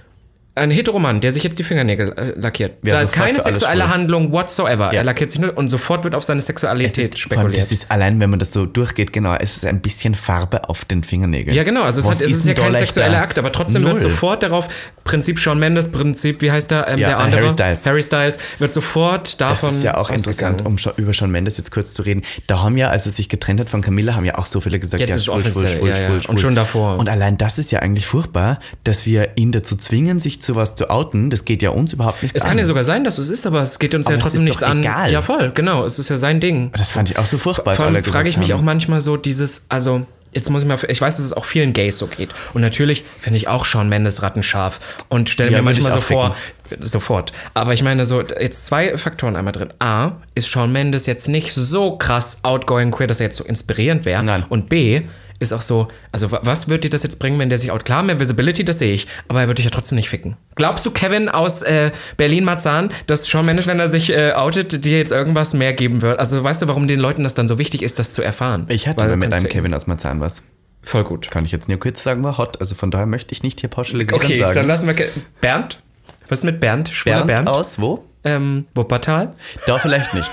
ein Heteromann, der sich jetzt die Fingernägel äh, lackiert. Wäre da ist keine sexuelle schwul. Handlung whatsoever. Ja. Er lackiert sich nur und sofort wird auf seine Sexualität ist, spekuliert. das ist allein, wenn man das so durchgeht, genau, es ist ein bisschen Farbe auf den Fingernägeln. ja, genau. Also es, hat, es ist, ja kein sexueller Akt, aber trotzdem Null. wird sofort darauf, Prinzip Shawn Mendes, Prinzip, wie heißt der, ähm, Ja, der andere? Harry Styles. Harry Styles, wird sofort Das davon ist ja auch interessant, um über Shawn Mendes jetzt kurz zu reden. Da haben ja, als er sich getrennt hat von Camilla, haben ja auch so viele gesagt, Jetzt ja, ist schwul, schwul, schwul, ja, ja. schwul, Und schwul. schon davor. Und allein das ist ja eigentlich furchtbar, dass wir ihn dazu zwingen, sich zu was zu outen. Das geht ja uns überhaupt nicht Es an. kann ja sogar sein, dass es ist, aber es geht uns Aber ja es trotzdem nichts an. egal. Ja, voll, genau. Es ist ja sein Ding. das fand ich auch so furchtbar. Vor allem alle frage ich mich auch manchmal so dieses, also jetzt muss ich mal, ich weiß, dass es auch vielen Gays so geht. Und natürlich finde ich auch Shawn Mendes rattenscharf und stelle Ja, mir manchmal so vor, sofort. Aber ich meine so, jetzt zwei Faktoren einmal drin. A, ist Shawn Mendes jetzt nicht so krass outgoing queer, dass er jetzt so inspirierend wäre. Und B, ist auch so, also wa- was wird dir das jetzt bringen, wenn der sich out? Klar, mehr Visibility, das sehe ich, aber er wird dich ja trotzdem nicht ficken. Glaubst du, Kevin aus äh, Berlin-Marzahn, dass Shawn Mendes, wenn er sich äh, outet, dir jetzt irgendwas mehr geben wird? Also weißt du, warum den Leuten das dann so wichtig ist, das zu erfahren? Ich hatte Weil mit einem Kevin aus Marzahn was. Voll gut. Kann ich jetzt nur kurz sagen, war hot. Also von daher möchte ich nicht hier pauschalisieren Okay, sagen. dann lassen wir. ke- Bernd? Was ist mit Bernd? Schwuler Bernd, Bernd? aus, wo? Ähm, Wuppertal? Da vielleicht nicht.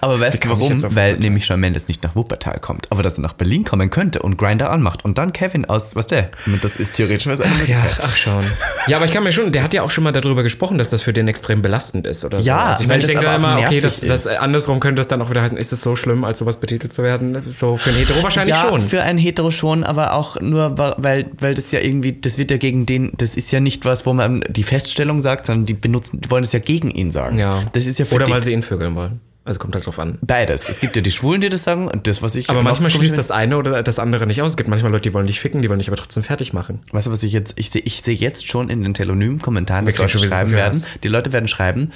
Aber weißt du warum? Weil Wuppertal? nämlich Shawn Mendes nicht nach Wuppertal kommt, aber dass er nach Berlin kommen könnte und Grinder anmacht und dann Kevin aus, was der? Und das ist theoretisch was anderes. Ja, ach schon. Ja, aber ich kann mir schon, der hat ja auch schon mal darüber gesprochen, dass das für den extrem belastend ist oder so. Ja, also ich meine, ich denke aber da auch immer, okay, das, das andersrum könnte es dann auch wieder heißen, ist es so schlimm, als sowas betitelt zu werden? So für ein Hetero wahrscheinlich ja, schon. für einen Hetero schon, aber auch nur, weil, weil das ja irgendwie, das wird ja gegen den, das ist ja nicht was, wo man die Feststellung sagt, sondern die benutzen, die wollen das ja gegen ihn sagen. ja. Das ist ja für Oder weil sie ihn vögeln wollen. Also kommt halt drauf an. beides. Es gibt ja die Schwulen, die das sagen und das, was ich. Aber manchmal schließt das eine oder das andere nicht aus. Es gibt manchmal Leute, die wollen dich ficken, die wollen dich aber trotzdem fertig machen. Weißt du, was ich jetzt, ich sehe ich sehe jetzt schon in den Telonym-Kommentaren, dass kriegen Leute schreiben werden, die Leute werden schreiben,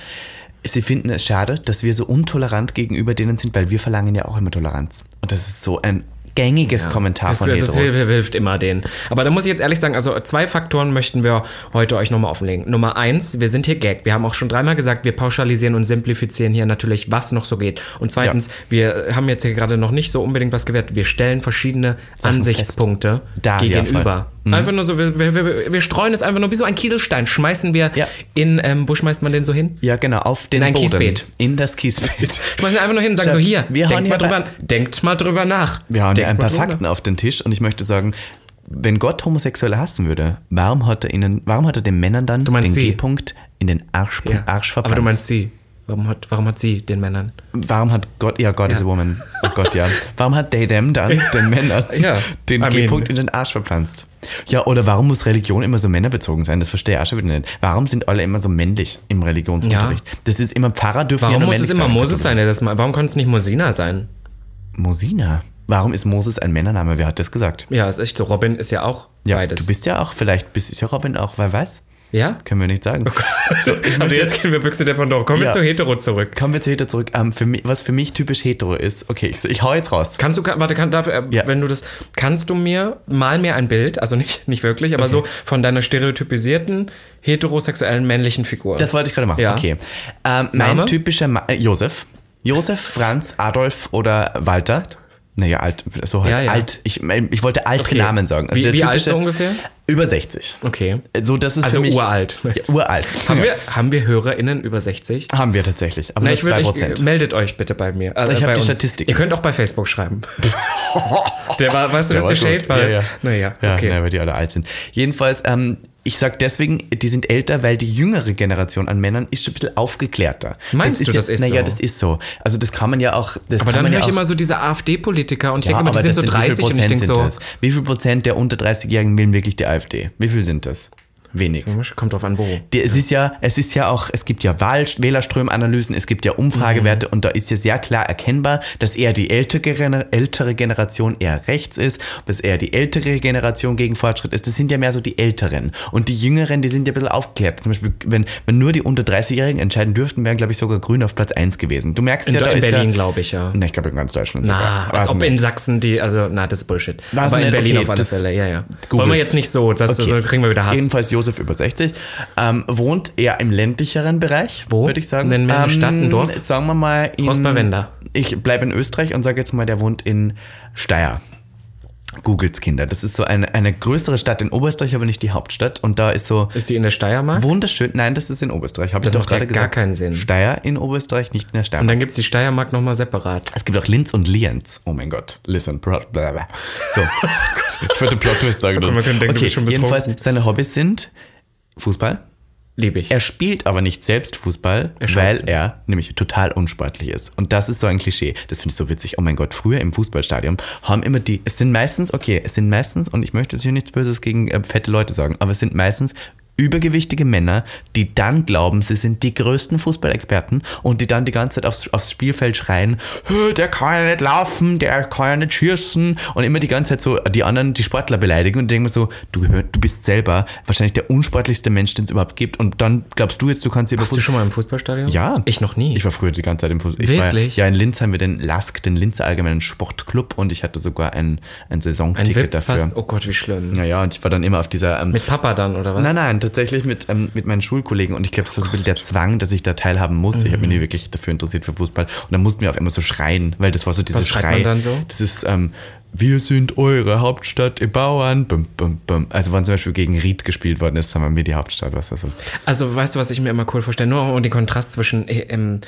sie finden es schade, dass wir so untolerant gegenüber denen sind, weil wir verlangen ja auch immer Toleranz. Und das ist so ein gängiges Kommentar Das, von das Heteros. hilft, hilft immer denen. Aber da muss ich jetzt ehrlich sagen, also zwei Faktoren möchten wir heute euch nochmal offenlegen. Nummer eins, wir sind hier Gag. Wir haben auch schon dreimal gesagt, wir pauschalisieren und simplifizieren hier natürlich, was noch so geht. Und zweitens, wir haben jetzt hier gerade noch nicht so unbedingt was gewährt. Wir stellen verschiedene Ansichtspunkte Da, gegenüber. Einfach nur so, wir, wir, wir, streuen es einfach nur wie so ein Kieselstein. Schmeißen wir Ja. in, ähm, wo schmeißt man den so hin? Ja, genau, auf den In ein Boden. Kiesbeet. In das Kiesbeet. Schmeißen wir einfach nur hin und sagen so, hier, wir denkt, mal drüber, denkt mal drüber nach. Wir haben ja ein paar Fakten auf den Tisch und ich möchte sagen, wenn Gott Homosexuelle hassen würde, warum hat er ihnen, warum hat er den Männern dann den? G-Punkt in den Arsch, Ja. Arsch Aber verpasst? du meinst sie. Warum hat, warum hat sie den Männern? Warum hat Gott, ja, Gott is a woman. Oh Gott, ja. Warum hat they them dann den Männern Ja, den G-Punkt in den Arsch verpflanzt? Ja, oder warum muss Religion immer so männerbezogen sein? Das verstehe ich auch schon wieder nicht. Warum sind alle immer so männlich im Religionsunterricht? Das ist immer Pfarrer dürfen ja Warum nur muss es männlich immer sein. Moses sein, das? Warum kann es nicht Mosina sein? Mosina. Warum ist Moses ein Männername? Wer hat das gesagt? Ja, ist echt so. Robin ist ja auch Ja, beides. du bist ja auch, vielleicht bist du ja Robin auch, wer weiß? Ja? Können wir nicht sagen. So, ich Also jetzt gehen wir Büchse der Pandora. Kommen wir Ja. zu Hetero zurück. Kommen wir zu Hetero zurück. Ähm, für mich, was für mich typisch hetero ist, okay, ich, ich hau jetzt raus. Kannst du, warte, kann, darf, äh, Ja. wenn du das, kannst du mir, mal mir ein Bild, also nicht, nicht wirklich, aber so von deiner stereotypisierten, heterosexuellen männlichen Figur. Das wollte ich gerade machen. Ja. Okay. Ähm, mein typischer Ma äh, Josef. Josef, Franz, Adolf oder Walter. Naja, alt, so halt Ja, ja. alt. Ich, ich wollte alte Okay. Namen sagen. Also Wie- wie alt so ungefähr? Über 60. okay. So, das ist Also mich, uralt. Ja, uralt. Haben, wir, haben wir HörerInnen über 60? Haben wir tatsächlich. Aber Na, nur ich würde, 2%. ich, meldet euch bitte bei mir. Also Ich hab bei die uns. Statistiken. Ihr könnt auch bei Facebook schreiben. der war, weißt du, Der dass der war Shade war? Ja, ja. Naja, Ja, okay. ne, weil die alle alt sind. Jedenfalls, ähm, ich sag deswegen, die sind älter, weil die jüngere Generation an Männern ist schon ein bisschen aufgeklärter. Meinst das du, ist das ja, ist Naja, so? das ist so. Also das kann man ja auch. Das Aber kann dann höre ja ich auch, immer so diese AfD-Politiker und ich ja, denke immer, die sind so wie viel 30 und ich denke so, das? Wie viel Prozent der unter 30-Jährigen wählen wirklich die AfD? Wie viel sind das? Wenig. kommt drauf an, wo. Die, es, ist ja, es ist ja auch, es gibt ja Wahl, Wählerströmanalysen, es gibt ja Umfragewerte Mhm. und da ist ja sehr klar erkennbar, dass eher die ältere, ältere Generation eher rechts ist, dass eher die ältere Generation gegen Fortschritt ist. Das sind ja mehr so die Älteren. Und die Jüngeren, die sind ja ein bisschen aufgeklärt. Zum Beispiel, wenn, wenn nur die unter 30-Jährigen entscheiden dürften, wären, glaube ich, sogar Grün auf Platz 1 gewesen. Du merkst In, ja, da in Berlin, ja, glaube ich, ja. Ne, ich glaube in ganz Deutschland Na, sogar. als ob in Sachsen die, also, na, das ist Bullshit. Weiß Aber in Berlin okay, auf alle Fälle, ja, ja. googelt's. Wollen wir jetzt nicht so, das, Okay. so kriegen wir wieder Hass. Jedenfalls Josef über 60. Ähm, wohnt eher im ländlicheren Bereich, Wo? würde ich sagen. Nennen wir eine ähm, Stadt, ein Dorf? Sagen wir mal in... Rosberwender. Ich bleibe in Österreich und sage jetzt mal, der wohnt in Steyr. Googles Kinder. Das ist so eine, eine größere Stadt in Oberösterreich, aber nicht die Hauptstadt. Und da ist so Ist die in der Steiermark? wunderschön. Nein, das ist in Oberösterreich. Habe ich Das doch macht gerade gar gesagt. keinen Sinn. Steyr in Oberösterreich, nicht in der Und Steiermark. dann gibt es die Steiermark nochmal separat. Es gibt auch Linz und Lienz. Oh mein Gott. Listen, blah. So. ich wollte Plot Twist sagen. man könnte denken, du okay, bist schon jedenfalls, betrunken. seine Hobbys sind Fußball. Liebe ich. Er spielt aber nicht selbst Fußball, Er weil zu. er nämlich total unsportlich ist. Und das ist so ein Klischee. Das finde ich so witzig. Oh mein Gott, früher im Fußballstadion haben immer die, es sind meistens, okay, es sind meistens, und ich möchte jetzt hier nichts Böses gegen äh, fette Leute sagen, aber es sind meistens übergewichtige Männer, die dann glauben, sie sind die größten Fußballexperten und die dann die ganze Zeit aufs, aufs Spielfeld schreien, "Hö, der kann ja nicht laufen, der kann ja nicht schießen und immer die ganze Zeit so die anderen, die Sportler beleidigen und denken so, du, du bist selber wahrscheinlich der unsportlichste Mensch, den es überhaupt gibt und dann glaubst du jetzt, du kannst über Warst du schon mal im Fußballstadion? ja. Ich noch nie. Ich war früher die ganze Zeit im Fußball. Ich war, Wirklich? ja, in Linz haben wir den LASK, den Linzer Allgemeinen Sportclub und ich hatte sogar ein, ein Ein Saisonticket VIP dafür. Oh Gott, wie schlimm. Ja, ja, und ich war dann immer auf dieser. Ähm, Mit Papa dann, oder was? Nein, nein, tatsächlich mit, ähm, mit meinen Schulkollegen und ich glaube, es war so ein bisschen der Zwang, dass ich da teilhaben muss. Ich habe mich Mhm. nie wirklich dafür interessiert für Fußball und dann mussten wir auch immer so schreien, weil das war so dieses Was schreit Schrei. man dann so? Das ist, ähm, wir sind eure Hauptstadt, ihr Bauern. Bum, bum, bum. Also wenn zum Beispiel gegen Ried gespielt worden ist, haben wir die Hauptstadt, was das so. Also weißt du, was ich mir immer cool vorstelle? Nur um den Kontrast zwischen äh, ähm,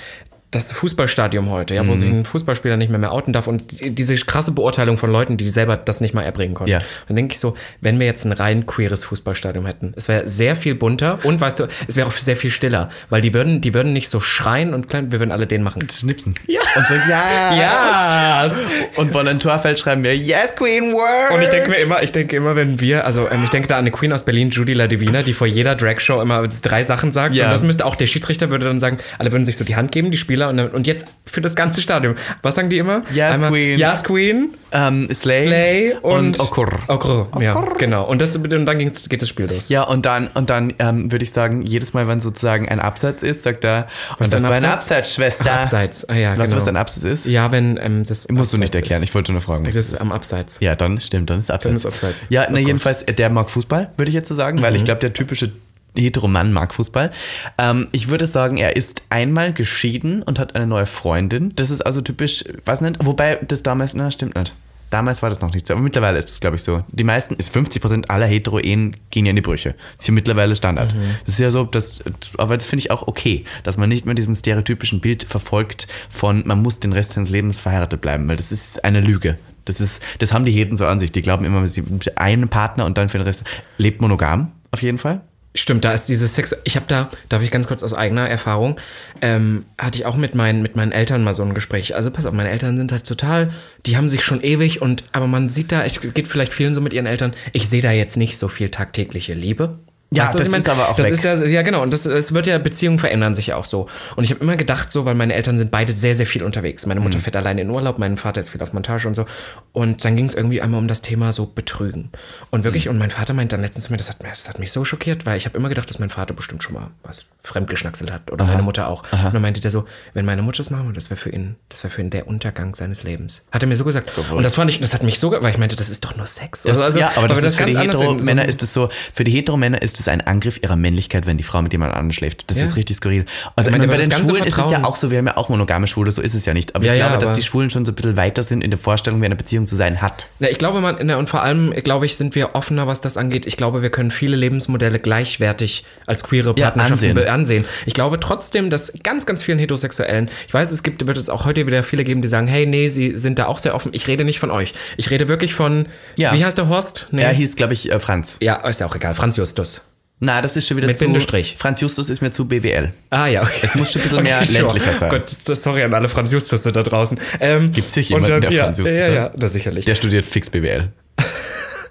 das Fußballstadium heute, ja, wo sich ein Fußballspieler nicht mehr mehr outen darf und die- diese krasse Beurteilung von Leuten, die selber das nicht mal erbringen konnten. Ja. Dann denke ich so, wenn wir jetzt ein rein queeres Fußballstadium hätten, es wäre sehr viel bunter und weißt du, es wäre auch sehr viel stiller, weil die würden, die würden nicht so schreien und klein, wir würden alle den machen. Schnipsen. Ja. Und so, ja. Ja! Und wenn ein Tor fällt, schreiben wir, yes, Queen, word. Und ich denke mir immer, ich denke immer, wenn wir, also ähm, ich denke da an eine Queen aus Berlin, Judy Ladivina, die vor jeder Dragshow immer drei Sachen sagt. Ja. Und das müsste auch der Schiedsrichter würde dann sagen, alle würden sich so die Hand geben, die Spieler, und, dann, und jetzt für das ganze Stadion. Was sagen die immer? Yes, Queen. Yes, Queen, ähm, Slay, Slay und, und Okur. Okur, ja, genau. Und, das, und dann geht das Spiel los. Ja, und dann, und dann ähm, würde ich sagen, jedes Mal, wenn sozusagen ein Absatz ist, sagt er, und ist das ein war ein Absatz? Schwester. Abseits. Ah, ja, Weißt du, genau. was ein Absatz ist? Ja, wenn ähm, das Musst du nicht Abseits erklären, ist. ich wollte nur fragen. Das es ist am Abseits. Ja, dann stimmt, dann ist Abseits. ist Abseits. Ja, Oh na, jedenfalls, der mag Fußball, würde ich jetzt so sagen, weil ich glaube, der typische Heteroman mag Fußball. Ähm, ich würde sagen, er ist einmal geschieden und hat eine neue Freundin. Das ist also typisch, weiß nicht, wobei das damals, na, stimmt nicht. Damals war das noch nicht so, aber mittlerweile ist das, glaube ich, so. Die meisten, ist 50% aller Hetero-Ehen gehen ja in die Brüche. Das ist hier mittlerweile Standard. Das ist ja so, dass, aber das finde ich auch okay, dass man nicht mehr diesem stereotypischen Bild verfolgt von, man muss den Rest seines Lebens verheiratet bleiben, weil das ist eine Lüge. Das ist, das haben die Heten so an sich. Die glauben immer, sie einen Partner und dann für den Rest lebt monogam, auf jeden Fall. Stimmt, da ist dieses Sex. Ich habe da, darf ich ganz kurz aus eigener Erfahrung, ähm, hatte ich auch mit meinen, mit meinen Eltern mal so ein Gespräch. Also pass auf, meine Eltern sind halt total, die haben sich schon ewig und, aber man sieht da, es geht vielleicht vielen so mit ihren Eltern, ich sehe da jetzt nicht so viel tagtägliche Liebe. Ja, Weißt du, das ich mein? ist aber auch Das weg. ist ja, ja genau, und das, es wird ja, Beziehungen verändern sich ja auch so. Und ich habe immer gedacht so, weil meine Eltern sind beide sehr, sehr viel unterwegs. Meine Mhm. Mutter fährt alleine in Urlaub, mein Vater ist viel auf Montage und so. Und dann ging es irgendwie einmal um das Thema so Betrügen. Und wirklich, Mhm. und mein Vater meint dann letztens zu mir, das hat, das hat mich so schockiert, weil ich habe immer gedacht, dass mein Vater bestimmt schon mal was fremdgeschnackselt hat. Oder meine Mutter auch. Und dann meinte der so, wenn meine Mutter das machen würde, das wäre für ihn, das wäre für ihn der Untergang seines Lebens. Hat er mir so gesagt. und das fand ich, das hat mich so, weil ich meinte, das ist doch nur Sex. Das, Also- ja, aber das wenn ist für die so Heteromänner einem- ist es so, für die Heteromänner ist es ein Angriff ihrer Männlichkeit, wenn die Frau mit jemand anderem schläft. Das Ja. ist richtig skurril. Also Ich meine, bei den Schwulen ist es ja Vertrauen- auch so, wir haben ja auch monogame Schwule, so ist es ja nicht. Aber Ja, ich ja, glaube, dass aber- die Schwulen schon so ein bisschen weiter sind in der Vorstellung, wie eine Beziehung zu sein hat. Na, ich glaube, man, und vor allem, glaube ich, sind wir offener, was das angeht. Ich glaube, wir können viele Lebensmodelle gleichwertig als queere Ja, Partnerschaften ansehen. ansehen. Ich glaube trotzdem, dass ganz, ganz vielen Heterosexuellen, ich weiß, es gibt, wird es auch heute wieder viele geben, die sagen, hey, nee, sie sind da auch sehr offen. Ich rede nicht von euch. Ich rede wirklich von, Ja. wie heißt der Horst? Nee. Er hieß, glaube ich, äh, Franz. ja, ist ja auch egal. Franz Justus. Na, das ist schon wieder Mit zu... Bindestrich. Franz Justus ist mir zu BWL. Ah ja, okay. Es muss schon ein bisschen mehr ländlicher sein. Gott, das- sorry an alle Franz Justus da draußen. Ähm, Gibt's hier jemanden, dann- der ja, Franz Justus Ja, ja, heißt? das sicherlich. Der studiert fix BWL.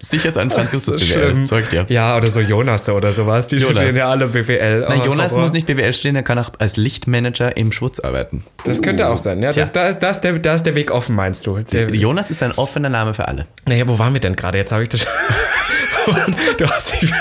Sicher ist ein Franz Justus So BWL, schlimm. sag ich dir. Ja, oder so Jonas oder sowas. Die Jonas. studieren ja alle BWL. Na, Oh, Jonas Horror. muss nicht BWL studieren, er kann auch als Lichtmanager im Schwutz arbeiten. Das könnte auch sein, ja. Das, da, ist, da, ist der, da ist der Weg offen, meinst du? Der, Jonas ist ein offener Name für alle. naja, wo waren wir denn gerade? Jetzt habe ich das. du hast dich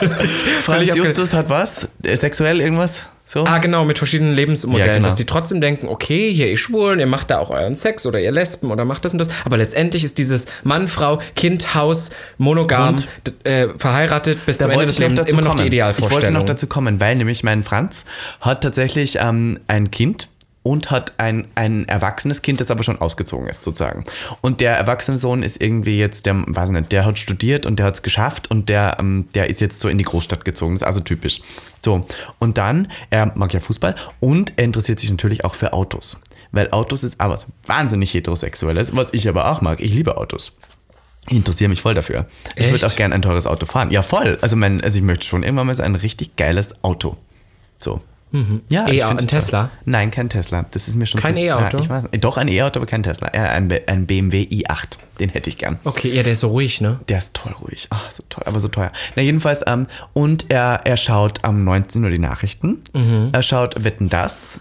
Franz Justus hat was? Äh, Sexuell irgendwas? So? Ah, genau, mit verschiedenen Lebensmodellen, Ja, genau. dass die trotzdem denken, okay, hier ihr Schwulen, ihr macht da auch euren Sex oder ihr Lesben oder macht das und das. Aber letztendlich ist dieses Mann, Frau, Kind, Haus, monogam, äh, verheiratet bis zum Ende des ich Lebens immer noch kommen. die Ich Idealvorstellung. wollte noch dazu kommen, weil nämlich mein Franz hat tatsächlich ähm, ein Kind und hat ein, ein erwachsenes Kind, das aber schon ausgezogen ist, sozusagen. Und der erwachsene Sohn ist irgendwie jetzt, der, weiß nicht, der hat studiert und der hat es geschafft und der, ähm, der ist jetzt so in die Großstadt gezogen. Das ist also typisch. So, und dann, er mag ja Fußball und er interessiert sich natürlich auch für Autos. Weil Autos ist aber was wahnsinnig heterosexuelles, was ich aber auch mag. Ich liebe Autos. Ich interessiere mich voll dafür. Ich Echt? würde auch gerne ein teures Auto fahren. Ja, voll. Also, mein, also ich möchte schon irgendwann mal so ein richtig geiles Auto. So. Ja, E- ein das toll. Tesla? Nein, kein Tesla. Das ist mir schon Kein E-Auto? Ja, ich weiß, nicht. doch, ein E-Auto, aber kein Tesla. Ja, ein, B- ein BMW i8. Den hätte ich gern. okay, ja, der ist so ruhig, ne? Der ist toll ruhig. Ach, so toll, aber so teuer. Na, jedenfalls, ähm, und er, er schaut am 19 Uhr die Nachrichten. Mhm. Er schaut Wetten das.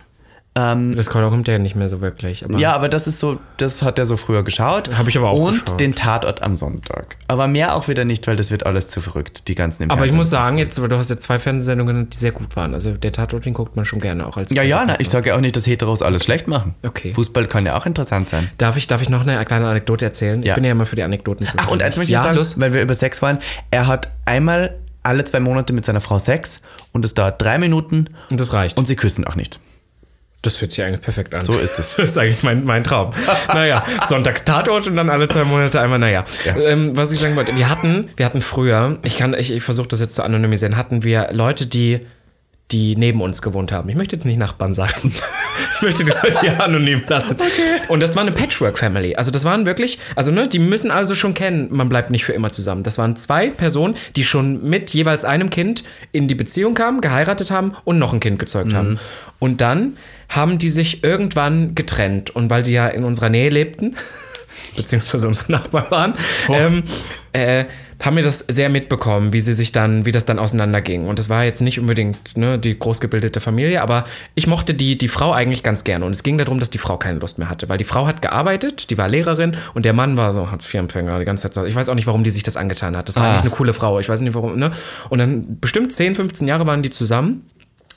Das kommt ja nicht mehr so wirklich. Aber Ja, aber das ist so, das hat er so früher geschaut. Hab ich aber auch Und geschaut. den Tatort am Sonntag. Aber mehr auch wieder nicht, weil das wird alles zu verrückt. Die ganzen im Aber ich muss sagen, jetzt, weil du hast ja zwei Fernsehsendungen, die sehr gut waren. Also der Tatort, den guckt man schon gerne auch als Ja, ja, na, ich sage ja auch nicht, dass Heteros alles schlecht machen. Okay. Fußball kann ja auch interessant sein. Darf ich, darf ich noch eine kleine Anekdote erzählen? Ja. Ich bin ja immer für die Anekdoten Ach, zuständig. und eins möchte ich ja, sagen, los. weil wir über Sex waren. Er hat einmal alle zwei Monate mit seiner Frau Sex und es dauert drei Minuten Und das reicht. und sie küssen auch nicht. Das hört sich eigentlich perfekt an. So ist es. Das ist eigentlich mein, mein Traum. naja, Sonntagstatort und dann alle zwei Monate einmal, naja. Ja. Ähm, was ich sagen wollte, wir hatten, wir hatten früher, ich kann, ich, ich versuche das jetzt zu anonymisieren, hatten wir Leute, die, die neben uns gewohnt haben. Ich möchte jetzt nicht Nachbarn sagen. ich möchte die Leute hier anonym lassen. Und das war eine Patchwork-Family. Also das waren wirklich, also ne, die müssen also schon kennen, man bleibt nicht für immer zusammen. Das waren zwei Personen, die schon mit jeweils einem Kind in die Beziehung kamen, geheiratet haben und noch ein Kind gezeugt haben. Und dann haben die sich irgendwann getrennt. Und weil die ja in unserer Nähe lebten, beziehungsweise unsere Nachbarn waren, ähm, äh, haben wir das sehr mitbekommen, wie sie sich dann, wie das dann auseinanderging. Und das war jetzt nicht unbedingt ne, die großgebildete Familie, aber ich mochte die, die Frau eigentlich ganz gerne. Und es ging darum, dass die Frau keine Lust mehr hatte, weil die Frau hat gearbeitet, die war Lehrerin und der Mann war so Hartz-IV-Empfänger die ganze Zeit. Ich weiß auch nicht, warum die sich das angetan hat. Das war eigentlich eine coole Frau. Ich weiß nicht, warum. Ne? Und dann bestimmt 10, 15 Jahre waren die zusammen.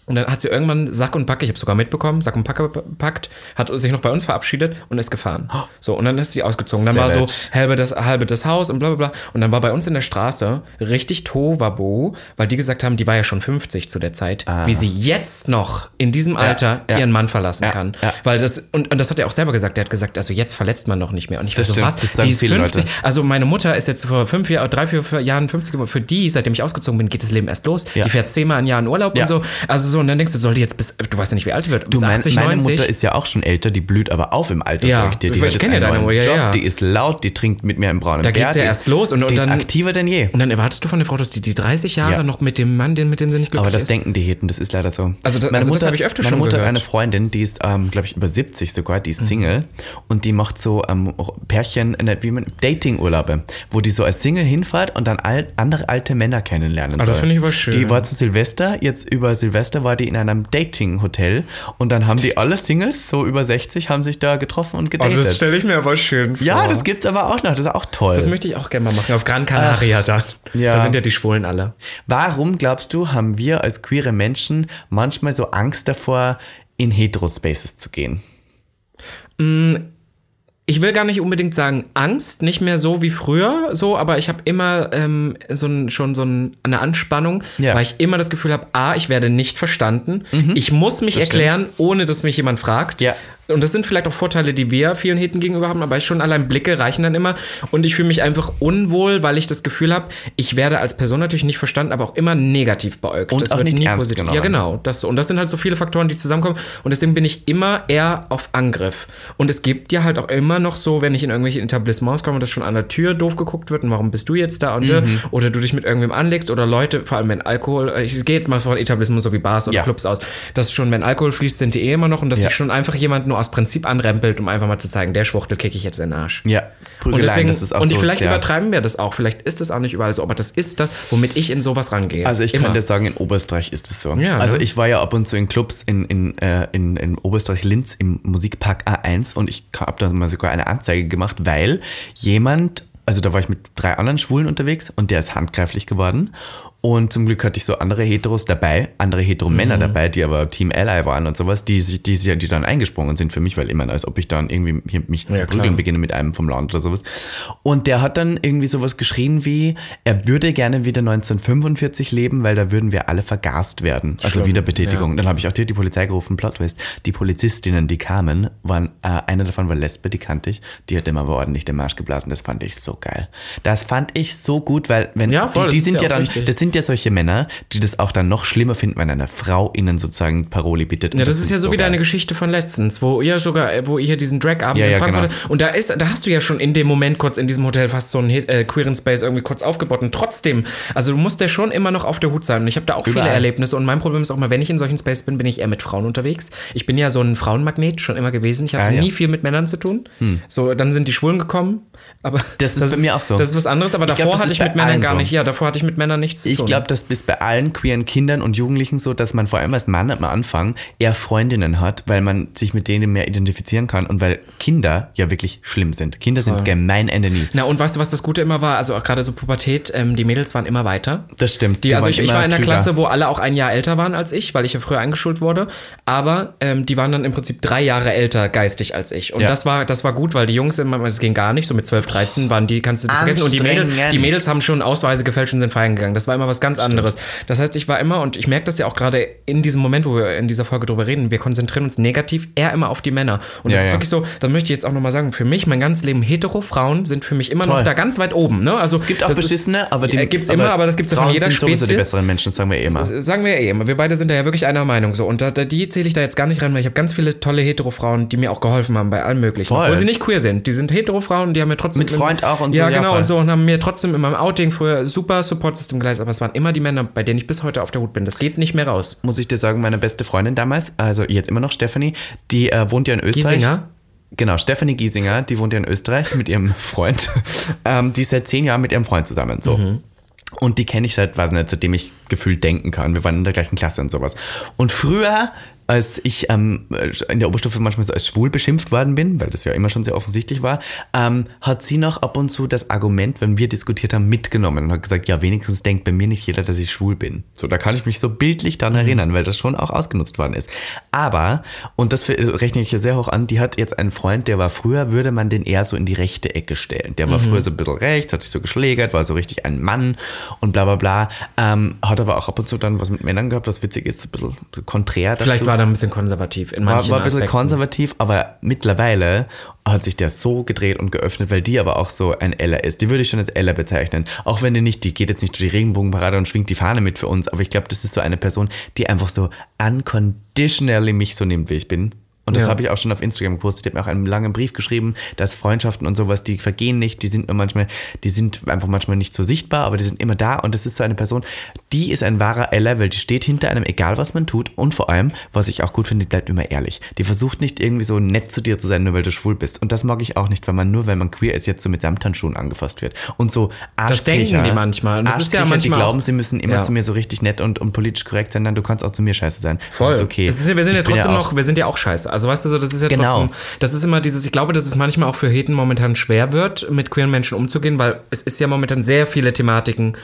Und dann hat sie irgendwann Sack und Pack, ich habe sogar mitbekommen, Sack und Pack gepackt, hat sich noch bei uns verabschiedet und ist gefahren. So, und dann ist sie ausgezogen. Dann war so halbe das, halbe das Haus und bla bla bla. Und dann war bei uns in der Straße richtig Tohuwabohu, weil die gesagt haben, die war ja schon 50 zu der Zeit, wie sie jetzt noch in diesem Alter ja. ihren Mann verlassen Ja, kann. ja. Weil das, und, und das hat er auch selber gesagt, er hat gesagt, also jetzt verletzt man noch nicht mehr. Und ich war so, was? die ist viele 50. Leute. Also meine Mutter ist jetzt vor fünf Jahren, drei, vier Jahren 50 geworden. Für die, seitdem ich ausgezogen bin, geht das Leben erst los. Ja. Die fährt zehnmal im Jahr in Urlaub Ja. und so. Also so, und dann denkst du, soll die jetzt bis, du weißt ja nicht, wie alt die wird, bis Du, mein, 80, meine 90? Mutter ist ja auch schon älter, die blüht aber auf im Alter, Ja, sag ich dir. Die ich hat jetzt kenn ja deine Mutter, ja, die ist laut, die trinkt mit mir im braunen Da Bär, geht's ja erst ist, los und- und die dann- ist aktiver denn je. und dann erwartest du von der Frau, dass die die 30 Jahre Ja. noch mit dem Mann, den, mit dem sie nicht glücklich Aber das ist? denken die Heten, das ist leider so. Also das- meine also das Mutter, hab ich öfter meine schon Mutter gehört. hat eine Freundin, die ist, ähm, glaube ich, über 70 sogar, die ist Mhm. Single und die macht so ähm, Pärchen, äh, wie man Dating-Urlaube, wo die so als Single hinfährt und dann alt, andere alte Männer kennenlernen Ah, das soll. finde ich aber schön. Die war zu Silvester, jetzt über Silvester war die in einem Dating-Hotel und dann haben die alle Singles, so über 60, haben sich da getroffen und Oh, gedatet. das stelle ich mir aber schön vor. ja, das gibt's aber auch noch, das ist auch toll. Das möchte ich auch gerne mal machen. Auf Gran Canaria dann. ja. Da sind ja die Schwulen alle. Warum glaubst du, haben wir als queere Menschen manchmal so Angst davor, in Heterospaces zu gehen? Ich will gar nicht unbedingt sagen Angst, nicht mehr so wie früher, so, aber ich habe immer ähm, so ein, schon so ein, eine Anspannung, Ja. weil ich immer das Gefühl habe, a, ich werde nicht verstanden. Ich muss mich Das erklären, ohne dass mich jemand fragt. Ja. Und das sind vielleicht auch Vorteile, die wir vielen Heten gegenüber haben, aber schon allein Blicke reichen dann immer. Und ich fühle mich einfach unwohl, weil ich das Gefühl habe, ich werde als Person natürlich nicht verstanden, aber auch immer negativ beäugt. Und das auch wird nicht nie ernst positiv. genommen. Ja, genau. Das, und das sind halt so viele Faktoren, die zusammenkommen. Und deswegen bin ich immer eher auf Angriff. Und es gibt ja halt auch immer noch so, wenn ich in irgendwelche Etablissements komme, dass schon an der Tür doof geguckt wird und warum bist du jetzt da und äh, Mhm. oder du dich mit irgendwem anlegst oder Leute, vor allem wenn Alkohol, ich gehe jetzt mal von Etablissements so wie Bars oder Ja. Clubs aus, dass schon, wenn Alkohol fließt, sind die eh immer noch und dass Ja. sich schon einfach jemand nur aus Prinzip anrempelt, um einfach mal zu zeigen, der Schwuchtel kicke ich jetzt in den Arsch. Ja, Und Prügeleien, deswegen, das ist auch und so vielleicht sehr- übertreiben wir das auch. Vielleicht ist das auch nicht überall so, aber das ist das, womit ich in sowas rangehe. Also ich Immer. kann dir sagen, in Oberösterreich ist es so. Ja, also ne? ich war ja ab und zu in Clubs in, in, äh, in, in Oberösterreich-Linz im Musikpark A1 und ich habe da mal sogar eine Anzeige gemacht, weil jemand, also da war ich mit drei anderen Schwulen unterwegs und der ist handgreiflich geworden. Und zum Glück hatte ich so andere Heteros dabei, andere Hetero-Männer Mhm. dabei, die aber Team Ally waren und sowas, die, sich- die, die, die dann eingesprungen sind für mich, weil immer, als ob ich dann irgendwie mich zu Ja, prügeln klar. beginne mit einem vom Land oder sowas. Und der hat dann irgendwie sowas geschrien wie, er würde gerne wieder 1945 leben, weil da würden wir alle vergast werden. Also Schlimm, Wiederbetätigung. Dann habe ich auch dir die Polizei gerufen, Plot Twist. Die Polizistinnen, die kamen, waren, äh, eine davon war Lesbe, die kannte ich, die hat ihm aber ordentlich den Marsch geblasen. Das fand ich so geil. Das fand ich so gut, weil wenn Ja, voll, die, die sind ja ja, dann, wichtig. das sind ja solche Männer, die das auch dann noch schlimmer finden, wenn eine Frau ihnen sozusagen Paroli bittet. Ja, das, ist ja so wie deine Geschichte von letztens, wo ihr sogar, äh, wo ihr diesen Drag-Abend Ja, in ja, Frankfurt genau. hattet. und da ist, da hast du ja schon in dem Moment kurz in diesem Hotel fast so einen äh, queeren Space irgendwie kurz aufgebaut und trotzdem, also du musst ja schon immer noch auf der Hut sein und ich habe da auch viele Überall. Erlebnisse und mein Problem ist auch mal, wenn ich in solchen Space bin, bin ich eher mit Frauen unterwegs. Ich bin ja so ein Frauenmagnet schon immer gewesen. Ich hatte Ah, ja. Hm. nie viel mit Männern zu tun. So, dann sind die Schwulen gekommen, aber Das ist bei mir auch so. Das ist was anderes, aber Ich davor glaub, das hatte ich mit Männern gar so. nicht. Ja, davor hatte ich mit Männern nichts zu Ich tun. glaube, das ist bei allen queeren Kindern und Jugendlichen so, dass man vor allem als Mann am Anfang eher Freundinnen hat, weil man sich mit denen mehr identifizieren kann und weil Kinder ja wirklich schlimm sind. Kinder sind gemein Ende nie. Na, und weißt du, was das Gute immer war? Also auch gerade so Pubertät, ähm, die Mädels waren immer weiter. Das stimmt. Die, also waren ich, ich war in der klüger. Klasse, wo alle auch ein Jahr älter waren als ich, weil ich ja früher eingeschult wurde. Aber ähm, die waren dann im Prinzip drei Jahre älter geistig als ich. Und Ja. das war das war gut, weil die Jungs immer, das ging gar nicht. So mit 12, 13 waren die, kannst du die vergessen. Und die Mädels, die Mädels haben schon Ausweise gefälscht und sind feiern gegangen. Das war immer was ganz anderes. Das heißt, ich war immer, und ich merke das ja auch gerade in diesem Moment, wo wir in dieser Folge drüber reden, wir konzentrieren uns negativ eher immer auf die Männer. Und Ja, das ist ja. wirklich so, das möchte ich jetzt auch nochmal sagen, für mich, mein ganzes Leben, hetero Frauen sind für mich immer noch Toll. da ganz weit oben. Ne? Also, Es gibt auch beschissene, aber die ja, gibt's immer, aber das gibt's ja von Frauen jeder sind sowieso die Spezies. besseren Menschen, sagen wir eh immer. Sagen wir eh immer. Wir beide sind da ja wirklich einer Meinung so. Und da, da, die zähle ich da jetzt gar nicht rein, weil ich habe ganz viele tolle Hetero-Frauen, die mir auch geholfen haben bei allem Möglichen. Voll. Obwohl sie nicht queer sind. Die sind Hetero-Frauen, die haben mir trotzdem. Mit Freund auch und so, Ja, ja, genau voll. und so. Und haben mir trotzdem in meinem Outing früher super Support-System geleistet. Aber es waren immer die Männer, bei denen ich bis heute auf der Hut bin. Das geht nicht mehr raus. Muss ich dir sagen, meine beste Freundin damals, also jetzt immer noch Stephanie, die äh, wohnt ja in Österreich. Giesinger? Genau, Stephanie Giesinger, die wohnt ja in Österreich mit ihrem Freund. ähm, die ist seit zehn Jahren mit ihrem Freund zusammen. So. Mhm. Und die kenne ich seit, weiß nicht, seitdem ich gefühlt denken kann. Wir waren in der gleichen Klasse und sowas. Und früher, als ich ähm, in der Oberstufe manchmal so als schwul beschimpft worden bin, weil das ja immer schon sehr offensichtlich war, ähm, hat sie noch ab und zu das Argument, wenn wir diskutiert haben, mitgenommen und hat gesagt, ja, wenigstens denkt bei mir nicht jeder, dass ich schwul bin. So, da kann ich mich so bildlich dran erinnern, weil das schon auch ausgenutzt worden ist. Aber, und das rechne ich hier sehr hoch an, die hat jetzt einen Freund, der war früher, würde man den eher so in die rechte Ecke stellen. Der war früher so ein bisschen rechts, hat sich so geschlägert, war so richtig ein Mann und bla bla bla. Ähm, hat aber auch ab und zu dann was mit Männern gehabt, was witzig ist, ein bisschen so konträr dazu. Vielleicht war er ein bisschen konservativ in War, manchen war ein bisschen Aspekten. konservativ, aber mittlerweile hat sich der so gedreht und geöffnet, weil die aber auch so ein Ella ist. Die würde ich schon als Ella bezeichnen. Auch wenn die nicht, die geht jetzt nicht durch die Regenbogenparade und schwingt die Fahne mit für uns, aber ich glaube, das ist so eine Person, die einfach so unconditionally mich so nimmt, wie ich bin. Und das Ja. habe ich auch schon auf Instagram gepostet. Die hat mir auch einen langen Brief geschrieben, dass Freundschaften und sowas, die vergehen nicht, die sind nur manchmal, die sind einfach manchmal nicht so sichtbar, aber die sind immer da. Und das ist so eine Person, die ist ein wahrer weil die steht hinter einem, egal was man tut. Und vor allem, was ich auch gut finde, die bleibt immer ehrlich. Die versucht nicht irgendwie so nett zu dir zu sein, nur weil du schwul bist. Und das mag ich auch nicht, weil man nur, weil man queer ist, jetzt so mit Samthandschuhen angefasst wird. Und so Das denken die manchmal. Und das ist ja Arschkriecher, die manchmal glauben, sie müssen immer Ja. zu mir so richtig nett und, und politisch korrekt sein. Nein, du kannst auch zu mir scheiße sein. Voll. Das ist okay. Das ist ja, wir sind Ich ja trotzdem auch- noch, wir sind ja auch scheiße. Also weißt du so, das ist ja Genau. trotzdem, das ist immer dieses, ich glaube, dass es manchmal auch für Heten momentan schwer wird, mit queeren Menschen umzugehen, weil es ist ja momentan sehr viele Thematiken,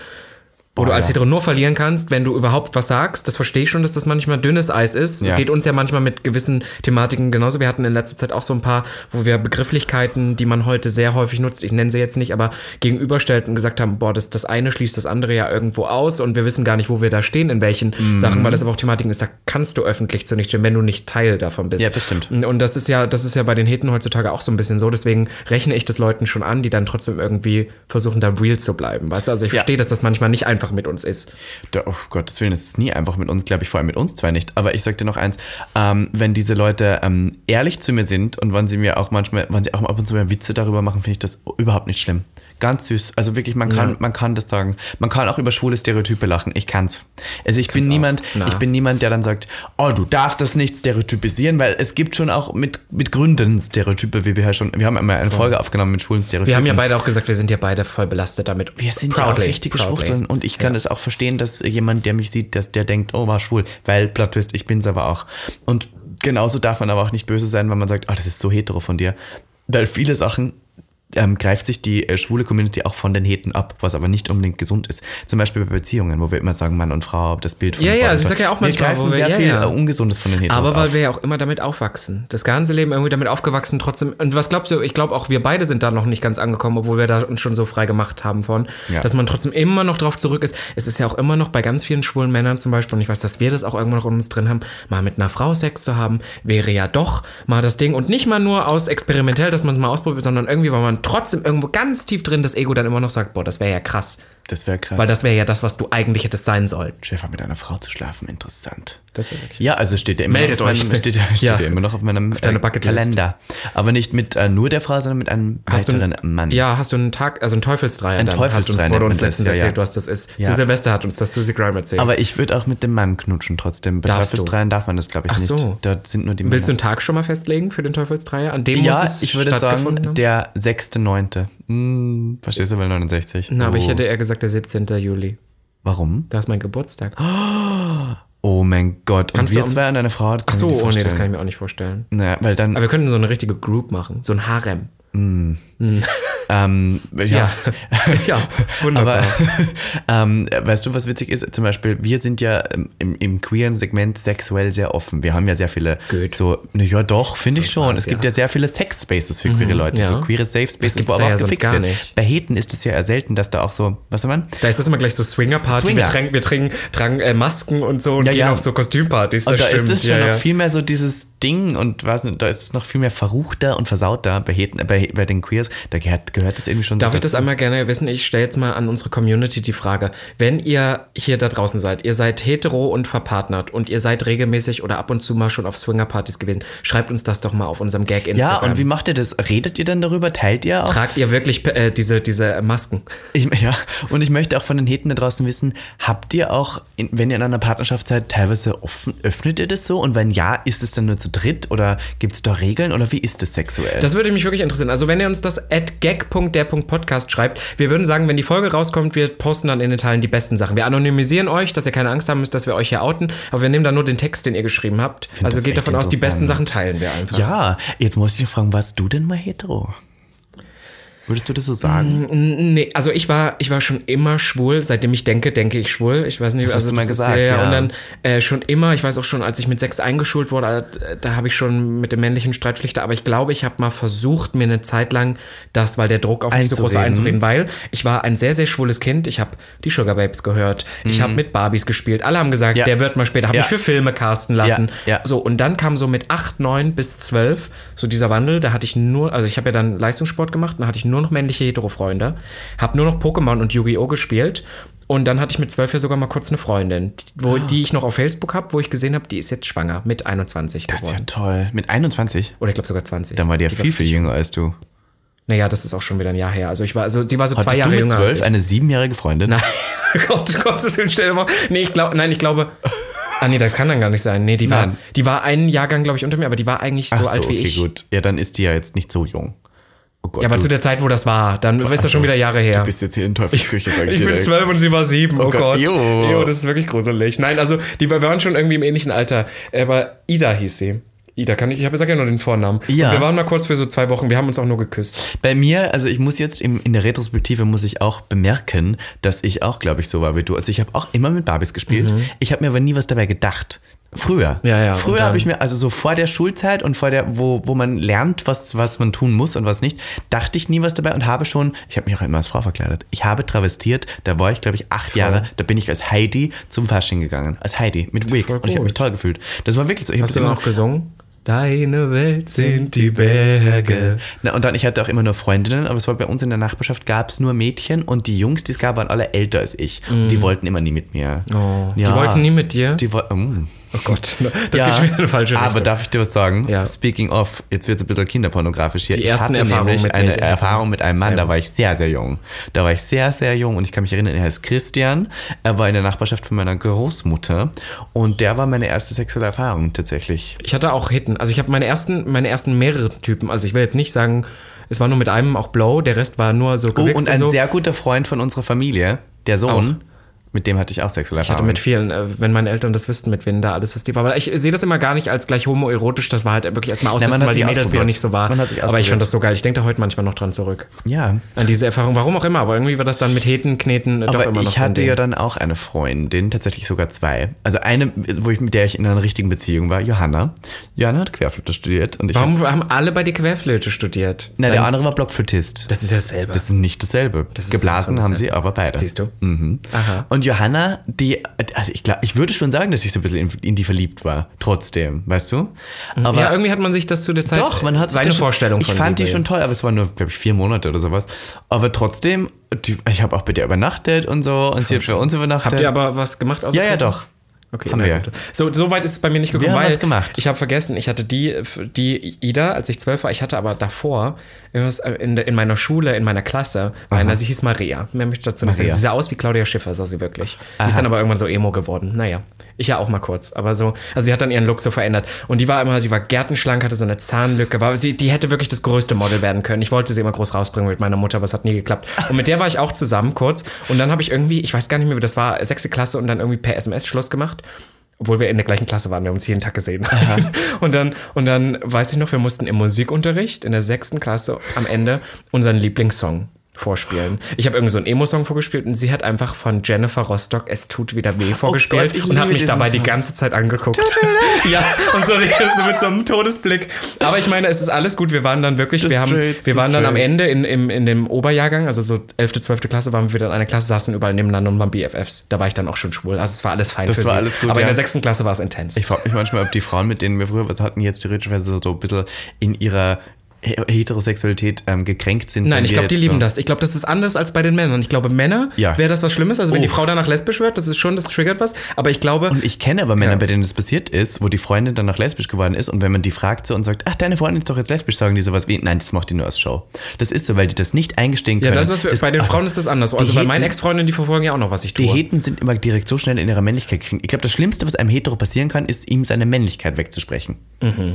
wo du als ja. Hetero nur verlieren kannst, wenn du überhaupt was sagst. Das verstehe ich schon, dass das manchmal dünnes Eis ist. Ja. Es geht uns ja manchmal mit gewissen Thematiken genauso. Wir hatten in letzter Zeit auch so ein paar, wo wir Begrifflichkeiten, die man heute sehr häufig nutzt, ich nenne sie jetzt nicht, aber gegenüberstellt und gesagt haben, boah, das, das eine schließt das andere ja irgendwo aus und wir wissen gar nicht, wo wir da stehen, in welchen Mhm. Sachen, weil das aber auch Thematiken ist, da kannst du öffentlich zu nicht stehen, wenn du nicht Teil davon bist. Ja, das stimmt. Und das ist ja, das ist ja bei den Heten heutzutage auch so ein bisschen so. Deswegen rechne ich das Leuten schon an, die dann trotzdem irgendwie versuchen, da real zu bleiben. Weißt du, also ich Ja. verstehe, dass das manchmal nicht einfach mit uns ist. Da, oh Gottes Willen, das ist nie einfach mit uns, glaube ich, vor allem mit uns zwei nicht. Aber ich sag dir noch eins, ähm, wenn diese Leute ähm, ehrlich zu mir sind und wenn sie mir auch manchmal, wenn sie auch ab und zu mal Witze darüber machen, finde ich das überhaupt nicht schlimm. Ganz süß. Also wirklich, man kann, Ja. man kann das sagen. Man kann auch über schwule Stereotype lachen. Ich kann's. Also ich bin niemand, ich bin niemand, der dann sagt, oh, du darfst das nicht stereotypisieren, weil es gibt schon auch mit, mit Gründen Stereotype, wie wir ja schon, wir haben einmal eine Folge aufgenommen mit schwulen Stereotypen. Wir haben ja beide auch gesagt, wir sind ja beide voll belastet damit. Wir sind ja Proudly, auch richtige proudly. Schwuchteln und ich kann es auch verstehen, dass jemand, der mich sieht, dass der denkt, oh, war schwul, weil Plot Twist, ich bin's aber auch. Und genauso darf man aber auch nicht böse sein, wenn man sagt, oh, das ist so hetero von dir. Weil viele Sachen ähm, greift sich die äh, schwule Community auch von den Heten ab, was aber nicht unbedingt gesund ist. Zum Beispiel bei Beziehungen, wo wir immer sagen, Mann und Frau, das Bild von Ja, ja, also ich und sag ja auch wir manchmal, greifen wo wir- sehr ja, viel ja. äh, Ungesundes von den Heteros Aber weil auf. wir ja auch immer damit aufwachsen. Das ganze Leben irgendwie damit aufgewachsen, trotzdem. Und was glaubst du, ich glaube auch wir beide sind da noch nicht ganz angekommen, obwohl wir da uns schon so frei gemacht haben von, Ja. dass man trotzdem immer noch drauf zurück ist. Es ist ja auch immer noch bei ganz vielen schwulen Männern zum Beispiel, und ich weiß, dass wir das auch irgendwann noch in uns drin haben, mal mit einer Frau Sex zu haben, wäre ja doch mal das Ding. Und nicht mal nur aus experimentell, dass man es mal ausprobiert, sondern irgendwie, weil man trotzdem irgendwo ganz tief drin das Ego dann immer noch sagt, boah, das wäre ja krass. das wäre krass. Weil das wäre ja das, was du eigentlich hättest sein sollen. Schäfer mit einer Frau zu schlafen, interessant. Das wäre wirklich Ja, also steht ja immer Meldet noch auf meinem, steht, ja, steht Ja. ja immer noch auf meinem deiner äh, Bucketlist. Kalender. Aber nicht mit äh, nur der Frau, sondern mit einem Hast du weiteren einen- Mann. Ja, hast du einen Tag, also einen Teufelsdreier. Ein dann, Teufelsdreier uns, wurde uns letztens ja, erzählt, was das ist. Zu Silvester hat uns das Susie Grime erzählt. Aber ich würde auch mit dem Mann knutschen trotzdem. Bei Darfst du? Teufelsdreiern darf man das, glaube ich, Ach nicht. so. Da sind nur die Willst du Männer. einen Tag schon mal festlegen für den Teufelsdreier? An dem ja, muss ich würde sagen, haben? der 6.9. Hm, verstehst du, weil 69. Na, aber ich Oh. hätte eher gesagt der 17. Juli. Warum? Da ist mein Geburtstag. Oh mein Gott. Kannst und wir zwei und eine Frau, das Ach kann so, ich mir oh nee, das kann ich mir auch nicht vorstellen. Naja, weil dann, Aber wir könnten so eine richtige Group machen. So ein Harem. Ähm, ja. Ja. ja, wunderbar. Aber ähm, weißt du, was witzig ist? Zum Beispiel, wir sind ja im, im queeren Segment sexuell sehr offen. Wir haben ja sehr viele Gut. so, na ja doch, finde ich So schon. Spaß, es gibt ja. ja sehr viele Sex-Spaces für queere Leute, ja. so queere Safe Spaces, gibt's wo aber ja auch sonst gefickt gar wird. nicht. Bei Heten ist es ja eher selten, dass da auch so, was soll man? Da ist das immer gleich so Swinger-Party. Wir Swinger. tragen, wir tragen, tragen äh, Masken und so und Ja, gehen ja. auf so Kostümpartys. Das Und da stimmt. ist es schon ja, noch ja. viel mehr so dieses Ding und was, da ist es noch viel mehr verruchter und versauter bei, Heten, bei, bei den Queers. Da gehört, gehört das irgendwie schon Darf so ich das einmal gerne wissen? Ich stelle jetzt mal an unsere Community die Frage. Wenn ihr hier da draußen seid, ihr seid hetero und verpartnert und ihr seid regelmäßig oder ab und zu mal schon auf Swinger-Partys gewesen, schreibt uns das doch mal auf unserem Gag Ja, Instagram. und wie macht ihr das? Redet ihr dann darüber? Teilt ihr auch? Tragt ihr wirklich äh, diese, diese Masken? Ich, ja, und ich möchte auch von den Heten da draußen wissen, habt ihr auch, wenn ihr in einer Partnerschaft seid, teilweise offen, öffnet ihr das so? Und wenn ja, ist es dann nur zu dritt oder gibt es da Regeln oder wie ist das sexuell? Das würde mich wirklich interessieren. Also, wenn ihr uns das at gag.der.podcast schreibt, wir würden sagen, wenn die Folge rauskommt, wir posten dann in den Teilen die besten Sachen. Wir anonymisieren euch, dass ihr keine Angst haben müsst, dass wir euch hier outen, aber wir nehmen dann nur den Text, den ihr geschrieben habt. Also das geht davon aus, die besten Sachen teilen wir einfach. ja, jetzt muss ich fragen, warst du denn mal hetero? Würdest du das so sagen? Nee, also ich war, ich war schon immer schwul, seitdem ich denke, denke ich schwul. Ich weiß nicht, Das hast also du mal gesagt, ja, ja. Und dann äh, schon immer, ich weiß auch schon, als ich mit sechs eingeschult wurde, äh, da habe ich schon mit dem männlichen Streitschlichter, aber ich glaube, ich habe mal versucht, mir eine Zeit lang das, weil der Druck auf mich so groß war, Einzureden. weil ich war ein sehr, sehr schwules Kind. Ich habe die Sugar Babes gehört. Ich habe mit Barbies gespielt. Alle haben gesagt, Mhm. Ja. der wird mal später. Habe Ja. mich für Filme casten lassen. Ja. So, und dann kam so mit 8, 9 bis 12 so dieser Wandel. Da hatte ich nur, also ich habe ja dann Leistungssport gemacht, dann hatte ich nur noch männliche Hetero-Freunde. Habe nur noch Pokémon und Yu-Gi-Oh! gespielt. Und dann hatte ich mit 12 ja sogar mal kurz eine Freundin, die- wo, Ah. die ich noch auf Facebook habe, wo ich gesehen habe, die ist jetzt schwanger mit 21 Das ist ja geworden. toll. Mit 21? Oder ich glaube sogar 20. Dann war die ja viel, viel jünger als du. Naja, das ist auch schon wieder ein Jahr her. Also ich war, also die war so zwei Hattest Jahre du mit jünger. als 12 ich. eine siebenjährige Freundin? Nein, Gott, Gottes Willen, stell dir mal. Nee, ich glaube, nein, ich glaube. Ah, nee, das kann dann gar nicht sein. Nee, die war, die war einen Jahrgang, glaube ich, unter mir, aber die war eigentlich so Ach alt wie okay, ich. gut. Ja, dann ist die ja jetzt nicht so jung. Oh Gott, Ja, aber du, zu der Zeit, wo das war, dann ist das schon wieder Jahre her. du bist jetzt hier in Teufelsküche, sag ich, ich dir bin direkt. zwölf und sie war sieben. Oh, Gott, Gott. jo. Jo, das ist wirklich gruselig. Nein, also die wir waren schon irgendwie im ähnlichen Alter. Aber Ida hieß sie. Ida kann ich, ich habe gesagt ja nur den Vornamen. Ja. Und wir waren mal kurz für so zwei Wochen, wir haben uns auch nur geküsst. Bei mir, also ich muss jetzt im, in der Retrospektive muss ich auch bemerken, dass ich auch, glaube ich, so war wie du. Also ich habe auch immer mit Barbies gespielt. Ich habe mir aber nie was dabei gedacht. Früher. Ja, ja, Früher habe ich mir, also so vor der Schulzeit und vor der, wo, wo man lernt, was, was man tun muss und was nicht, dachte ich nie was dabei und habe schon, ich habe mich auch immer als Frau verkleidet. Ich habe travestiert, da war ich, glaube ich, acht Jahre, da bin ich als Heidi zum Fasching gegangen. Als Heidi, mit Wig. Voll Und ich habe mich toll gefühlt. Das war wirklich so. Ich Hast du immer auch gesungen? Deine Welt sind die Berge. Na, und dann, ich hatte auch immer nur Freundinnen, aber es war bei uns in der Nachbarschaft, gab es nur Mädchen und die Jungs, die es gab, waren alle älter als ich. Und die wollten immer nie mit mir. Mm. Oh, die wollten nie mit dir? Die wollten. Oh Gott, das geht schon wieder in eine falsche Richtung. Aber darf ich dir was sagen? Ja. Speaking of, jetzt wird es ein bisschen kinderpornografisch hier. Die ich ersten hatte Erfahrungen nämlich eine Mädchen. Erfahrung mit einem Mann, da war ich sehr, sehr jung. Da war ich sehr, sehr jung und ich kann mich erinnern, er heißt Christian. Er war in der Nachbarschaft von meiner Großmutter und der war meine erste sexuelle Erfahrung tatsächlich. Ich hatte auch Hitten. Also ich habe meine ersten, meine ersten mehrere Typen. Also ich will jetzt nicht sagen, es war nur mit einem auch Blow, der Rest war nur so Oh, und ein so. sehr guter Freund von unserer Familie, der Sohn, mit dem hatte ich auch sexuelle Ich hatte Erfahrungen. mit vielen, äh, wenn meine Eltern das wüssten, mit wen da alles was die war. Aber ich sehe das immer gar nicht als gleich homoerotisch. Das war halt wirklich erstmal austesten, weil die Mädels noch nicht so war. Aber ich fand das so geil. Ich denke da heute manchmal noch dran zurück. ja. An diese Erfahrung, warum auch immer. Aber irgendwie war das dann mit Heten, Kneten äh, doch Aber immer noch ich so hatte ja dann auch eine Freundin, tatsächlich sogar zwei. Also eine, wo ich mit der ich in einer richtigen Beziehung war, Johanna. Johanna hat Querflöte studiert und ich hab, Warum haben alle bei dir Querflöte studiert? Na, der Dann- andere war Blockflötist. das ist ja dasselbe. Das ist nicht dasselbe. ist Geblasen von haben sie aber beide. Siehst du? Mhm. Aha. Und Johanna, die, also ich, glaub, ich würde schon sagen, dass ich so ein bisschen in, in die verliebt war. Trotzdem, weißt du? Aber ja, irgendwie hat man sich das zu der Zeit Doch, man hat seine schon- Vorstellung Ich von fand die schon toll, aber es waren nur, glaube ich, vier Monate oder sowas. Aber trotzdem, die, ich habe auch bei der übernachtet und so und sie hat bei uns übernachtet. Habt ihr aber was gemacht? außer Ja, ja, Küssen? doch. Okay, Haben wir. gut. So, so weit ist es bei mir nicht gekommen, Wir haben weil gemacht. ich habe vergessen, ich hatte die, die Ida, als ich zwölf war, ich hatte aber davor irgendwas äh, in, in meiner Schule, in meiner Klasse, einer, sie hieß Maria. Mehr möchte ich dazu nicht sagen. Maria. Sie sah aus wie Claudia Schiffer, sah sie wirklich. Sie ist dann aber irgendwann so emo geworden. Naja, ich ja auch mal kurz. Aber so, also sie hat dann ihren Look so verändert. Und die war immer, sie war gärtenschlank, hatte so eine Zahnlücke, war, sie, die hätte wirklich das größte Model werden können. Ich wollte sie immer groß rausbringen mit meiner Mutter, aber es hat nie geklappt. Und mit der war ich auch zusammen kurz. Und dann habe ich irgendwie, ich weiß gar nicht mehr, wie das war, sechste Klasse und dann irgendwie per SMS Schluss gemacht. obwohl wir in der gleichen Klasse waren, wir haben uns jeden Tag gesehen. und, dann, und dann weiß ich noch, wir mussten im Musikunterricht in der sechsten Klasse am Ende unseren Lieblingssong vorspielen. Ich habe irgendwie so einen Emo-Song vorgespielt und sie hat einfach von Jennifer Rostock Es tut wieder weh vorgespielt Gott, ich und hat mich dabei die Song. ganze Zeit angeguckt. ja, und so, so mit so einem Todesblick. Aber ich meine, es ist alles gut. Wir waren dann wirklich, The wir haben, Straits, wir waren dann am Straits. Ende in, in, in dem Oberjahrgang, also so 11., 12. Klasse, waren wir wieder in einer Klasse, saßen überall nebeneinander und waren BFFs. Da war ich dann auch schon schwul. Also es war alles fein Das für war sie. alles gut, Aber in ja. der sechsten Klasse war es intens. Ich frage mich manchmal, ob die Frauen, mit denen wir früher was hatten, jetzt theoretischerweise so ein bisschen in ihrer Heterosexualität ähm, gekränkt sind. Nein, ich glaube, die lieben so das. Ich glaube, das ist anders als bei den Männern. Ich glaube, Männer Ja. wäre das was Schlimmes. Also wenn die. Frau danach lesbisch wird, das ist schon, das triggert was. Aber ich glaube, Und ich kenne aber Männer, Ja. bei denen das passiert ist, wo die Freundin dann noch lesbisch geworden ist und wenn man die fragt so und sagt, ach, deine Freundin ist doch jetzt lesbisch, sagen die sowas wie, nein, das macht die nur als Show. Das ist so, weil die das nicht eingestehen ja, können. das, was wir, bei den also, Frauen ist das anders. die Also bei meinen Ex-Freundinnen, die verfolgen ja auch noch, was ich Die tue. Heten sind immer direkt so schnell in ihrer Männlichkeit kriegen. Ich glaube, das Schlimmste, was einem Hetero passieren kann, ist ihm seine Männlichkeit wegzusprechen.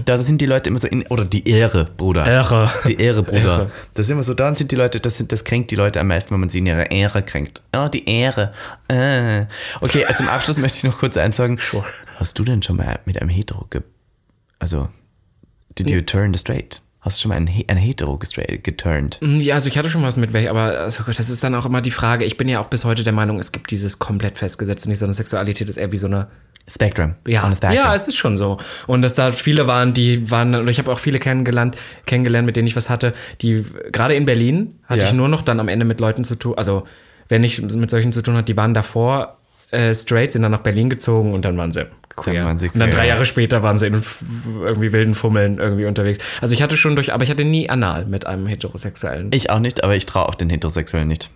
Da sind die Leute immer so in, oder die Ehre, Bruder. Mhm. Ehre. Die Ehre, Bruder. Ehre. Das ist immer so, dann sind die Leute, das, sind, das kränkt die Leute am meisten, wenn man sie in ihrer Ehre kränkt. Oh, die Ehre. Äh. Okay, also zum Abschluss möchte ich noch kurz eins sagen. Sure. Hast du denn schon mal mit einem Hetero ge... Also, did you turn the straight? Hast du schon mal einen, He- einen Hetero geturnt? Ja, also ich hatte schon was mit welch, aber also Gott, das ist dann auch immer die Frage. Ich bin ja auch bis heute der Meinung, es gibt dieses komplett festgesetzte, nicht so eine Sexualität ist eher wie so eine Spectrum. Ja, spectrum. ja, es ist schon so. Und dass da viele waren, die waren, oder ich habe auch viele kennengelernt, kennengelernt, mit denen ich was hatte, die, gerade in Berlin, hatte Ja. ich nur noch dann am Ende mit Leuten zu tun, also wenn ich mit solchen zu tun hatte, die waren davor äh, straight, sind dann nach Berlin gezogen und dann waren sie queer. Dann waren sie und dann queer, drei ja. Jahre später waren sie in irgendwie wilden Fummeln irgendwie unterwegs. Also ich hatte schon durch, aber ich hatte nie anal mit einem Heterosexuellen. Ich auch nicht, aber ich traue auch den Heterosexuellen nicht.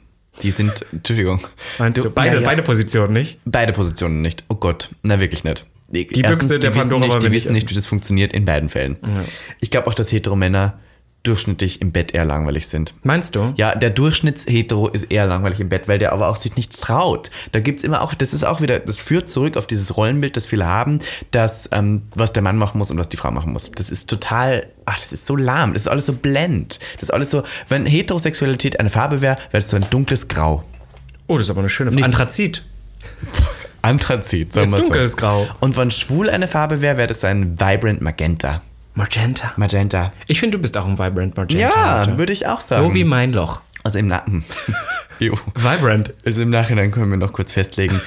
Die sind, Entschuldigung. Meinst du, beide, ja, ja. beide Positionen nicht? Beide Positionen nicht. Oh Gott, na wirklich nicht. Die, Büchse der wissen Pandora nicht, die wissen nicht- nicht, wie das funktioniert in beiden Fällen. Ich glaube auch, dass Hetero-Männer durchschnittlich im Bett eher langweilig sind. Meinst du? Ja, der Durchschnittshetero ist eher langweilig im Bett, weil der aber auch sich nichts traut. Da gibt's immer auch, das ist auch wieder, das führt zurück auf dieses Rollenbild, das viele haben, dass ähm, was der Mann machen muss und was die Frau machen muss. Das ist total, ach, das ist so lahm, das ist alles so blend. Das ist alles so, wenn Heterosexualität eine Farbe wäre, wäre es so ein dunkles Grau. Oh, das ist aber eine schöne Frage. Anthrazit. Anthrazit, sagen Ist wir so. dunkles Grau. Und wenn schwul eine Farbe wäre, wäre das ein Vibrant Magenta. Magenta. Magenta. Ich finde, du bist auch ein Vibrant Magenta. Ja, heute. würde ich auch sagen. So wie mein Loch. Also im Nacken. jo. Vibrant. Also im Nachhinein können wir noch kurz festlegen,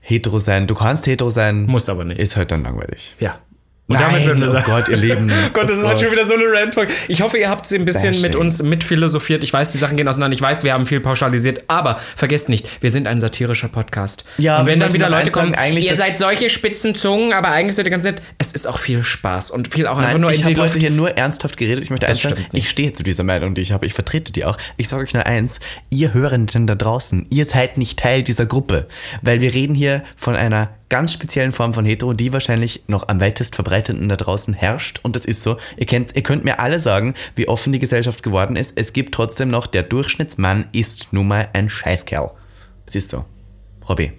hetero sein, du kannst hetero sein. Musst aber nicht. Ist halt dann langweilig. Ja. Und Nein, damit würden wir oh sagen, Gott, ihr Lieben. Gott, das Oh ist halt schon wieder so eine Randfolge. Ich hoffe, ihr habt sie ein bisschen Bashing. mit uns mitphilosophiert. Ich weiß, die Sachen gehen auseinander. Ich weiß, wir haben viel pauschalisiert. Aber vergesst nicht, wir sind ein satirischer Podcast. Ja, und wenn dann wieder Leute sagen, kommen, eigentlich ihr seid solche spitzen Zungen, aber eigentlich seid ihr ganz nett. Es ist auch viel Spaß und viel auch einfach Nein, nur ich habe heute hier nur ernsthaft geredet. Ich möchte eins sagen, ich stehe zu dieser Meinung, die ich habe. Ich vertrete die auch. Ich sage euch nur eins, ihr Hörenden da draußen, ihr seid nicht Teil dieser Gruppe. Weil wir reden hier von einer ganz speziellen Form von Hetero, die wahrscheinlich noch am weitest verbreiteten da draußen herrscht. Und das ist so. Ihr, kennt, ihr könnt mir alle sagen, wie offen die Gesellschaft geworden ist. Es gibt trotzdem noch, der Durchschnittsmann ist nun mal ein Scheißkerl. Es ist so. Robby.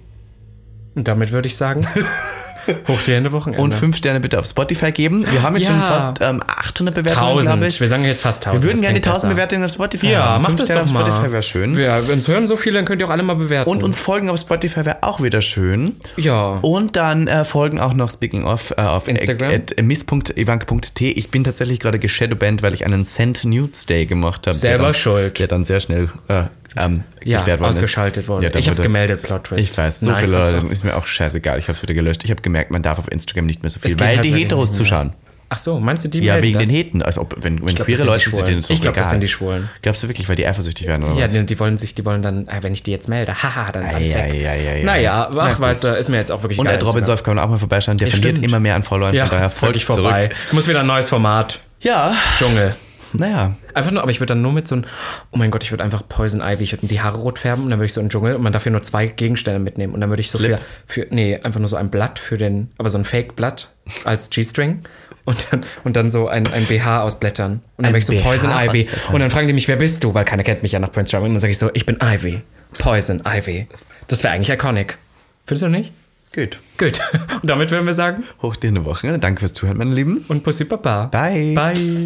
Und damit würde ich sagen, hoch die Hände Wochenende. Und fünf Sterne bitte auf Spotify geben. Wir haben jetzt Ja. schon fast ähm, 800 Bewertungen, glaube 1000. ich. Wir sagen jetzt fast 1000. Wir würden gerne die klingt 1000 besser. Bewertungen auf Spotify Ja, haben. macht Fünf das Sterne doch mal. auf Spotify wäre schön. Ja, wenn es hören so viele, dann könnt ihr auch alle mal bewerten. Und uns folgen auf Spotify wäre auch wieder schön. Ja. Und dann äh, folgen auch noch Speaking of äh, auf Instagram. At, at miss.evank.t. Ich bin tatsächlich gerade geshadowbanned, weil ich einen Send Nudes Day gemacht habe. Selber der dann, schuld. Der dann sehr schnell äh, ähm, ja, worden ist. ausgeschaltet wurde. Ja, dann ich habe es gemeldet, Plot Twist. Ich weiß, so Nein, viele. Leute, ist mir auch scheißegal. Ich habe es wieder gelöscht. Ich habe gemerkt, man darf auf Instagram nicht mehr so viel, weil halt die Heteros zuschauen. Ach so, meinst du die Ja, wegen das? den Heten. Als ob, wenn, wenn glaub, queere Leute sind, denen doch Ich glaub, das sind die Schwulen. Glaubst du wirklich, weil die eifersüchtig werden oder Ja, was? die, die wollen sich, die wollen dann, äh, wenn ich die jetzt melde, haha, dann ist alles Ei, weg. ei, ei, naja, Na ach, gut. weißt du, ist mir jetzt auch wirklich Und geil. Ed Robin Solf kann man auch mal vorbeischauen. Der Ja, verliert stimmt. immer mehr an Followern. Ja, von daher folgt vorbei. zurück. Ich muss wieder ein neues Format. Ja, Dschungel. Naja. Einfach nur, aber ich würde dann nur mit so einem, oh mein Gott, ich würde einfach Poison Ivy, ich würde die Haare rot färben und dann würde ich so einen Dschungel und man darf hier nur zwei Gegenstände mitnehmen und dann würde ich so für, für, nee, einfach nur so ein Blatt für den, aber so ein Fake-Blatt als G-String und dann, und dann so ein, ein BH aus Blättern und dann wäre ich so BH Poison Ivy und dann fragen die mich, wer bist du, weil keiner kennt mich ja nach Prince Charming und dann sage ich so, ich bin Ivy, Poison Ivy. Das wäre eigentlich iconic. Findest du nicht? Gut. Gut. Und damit würden wir sagen, Hoch dir eine Woche. Danke fürs Zuhören, meine Lieben. und Pussy Papa. Bye. Bye.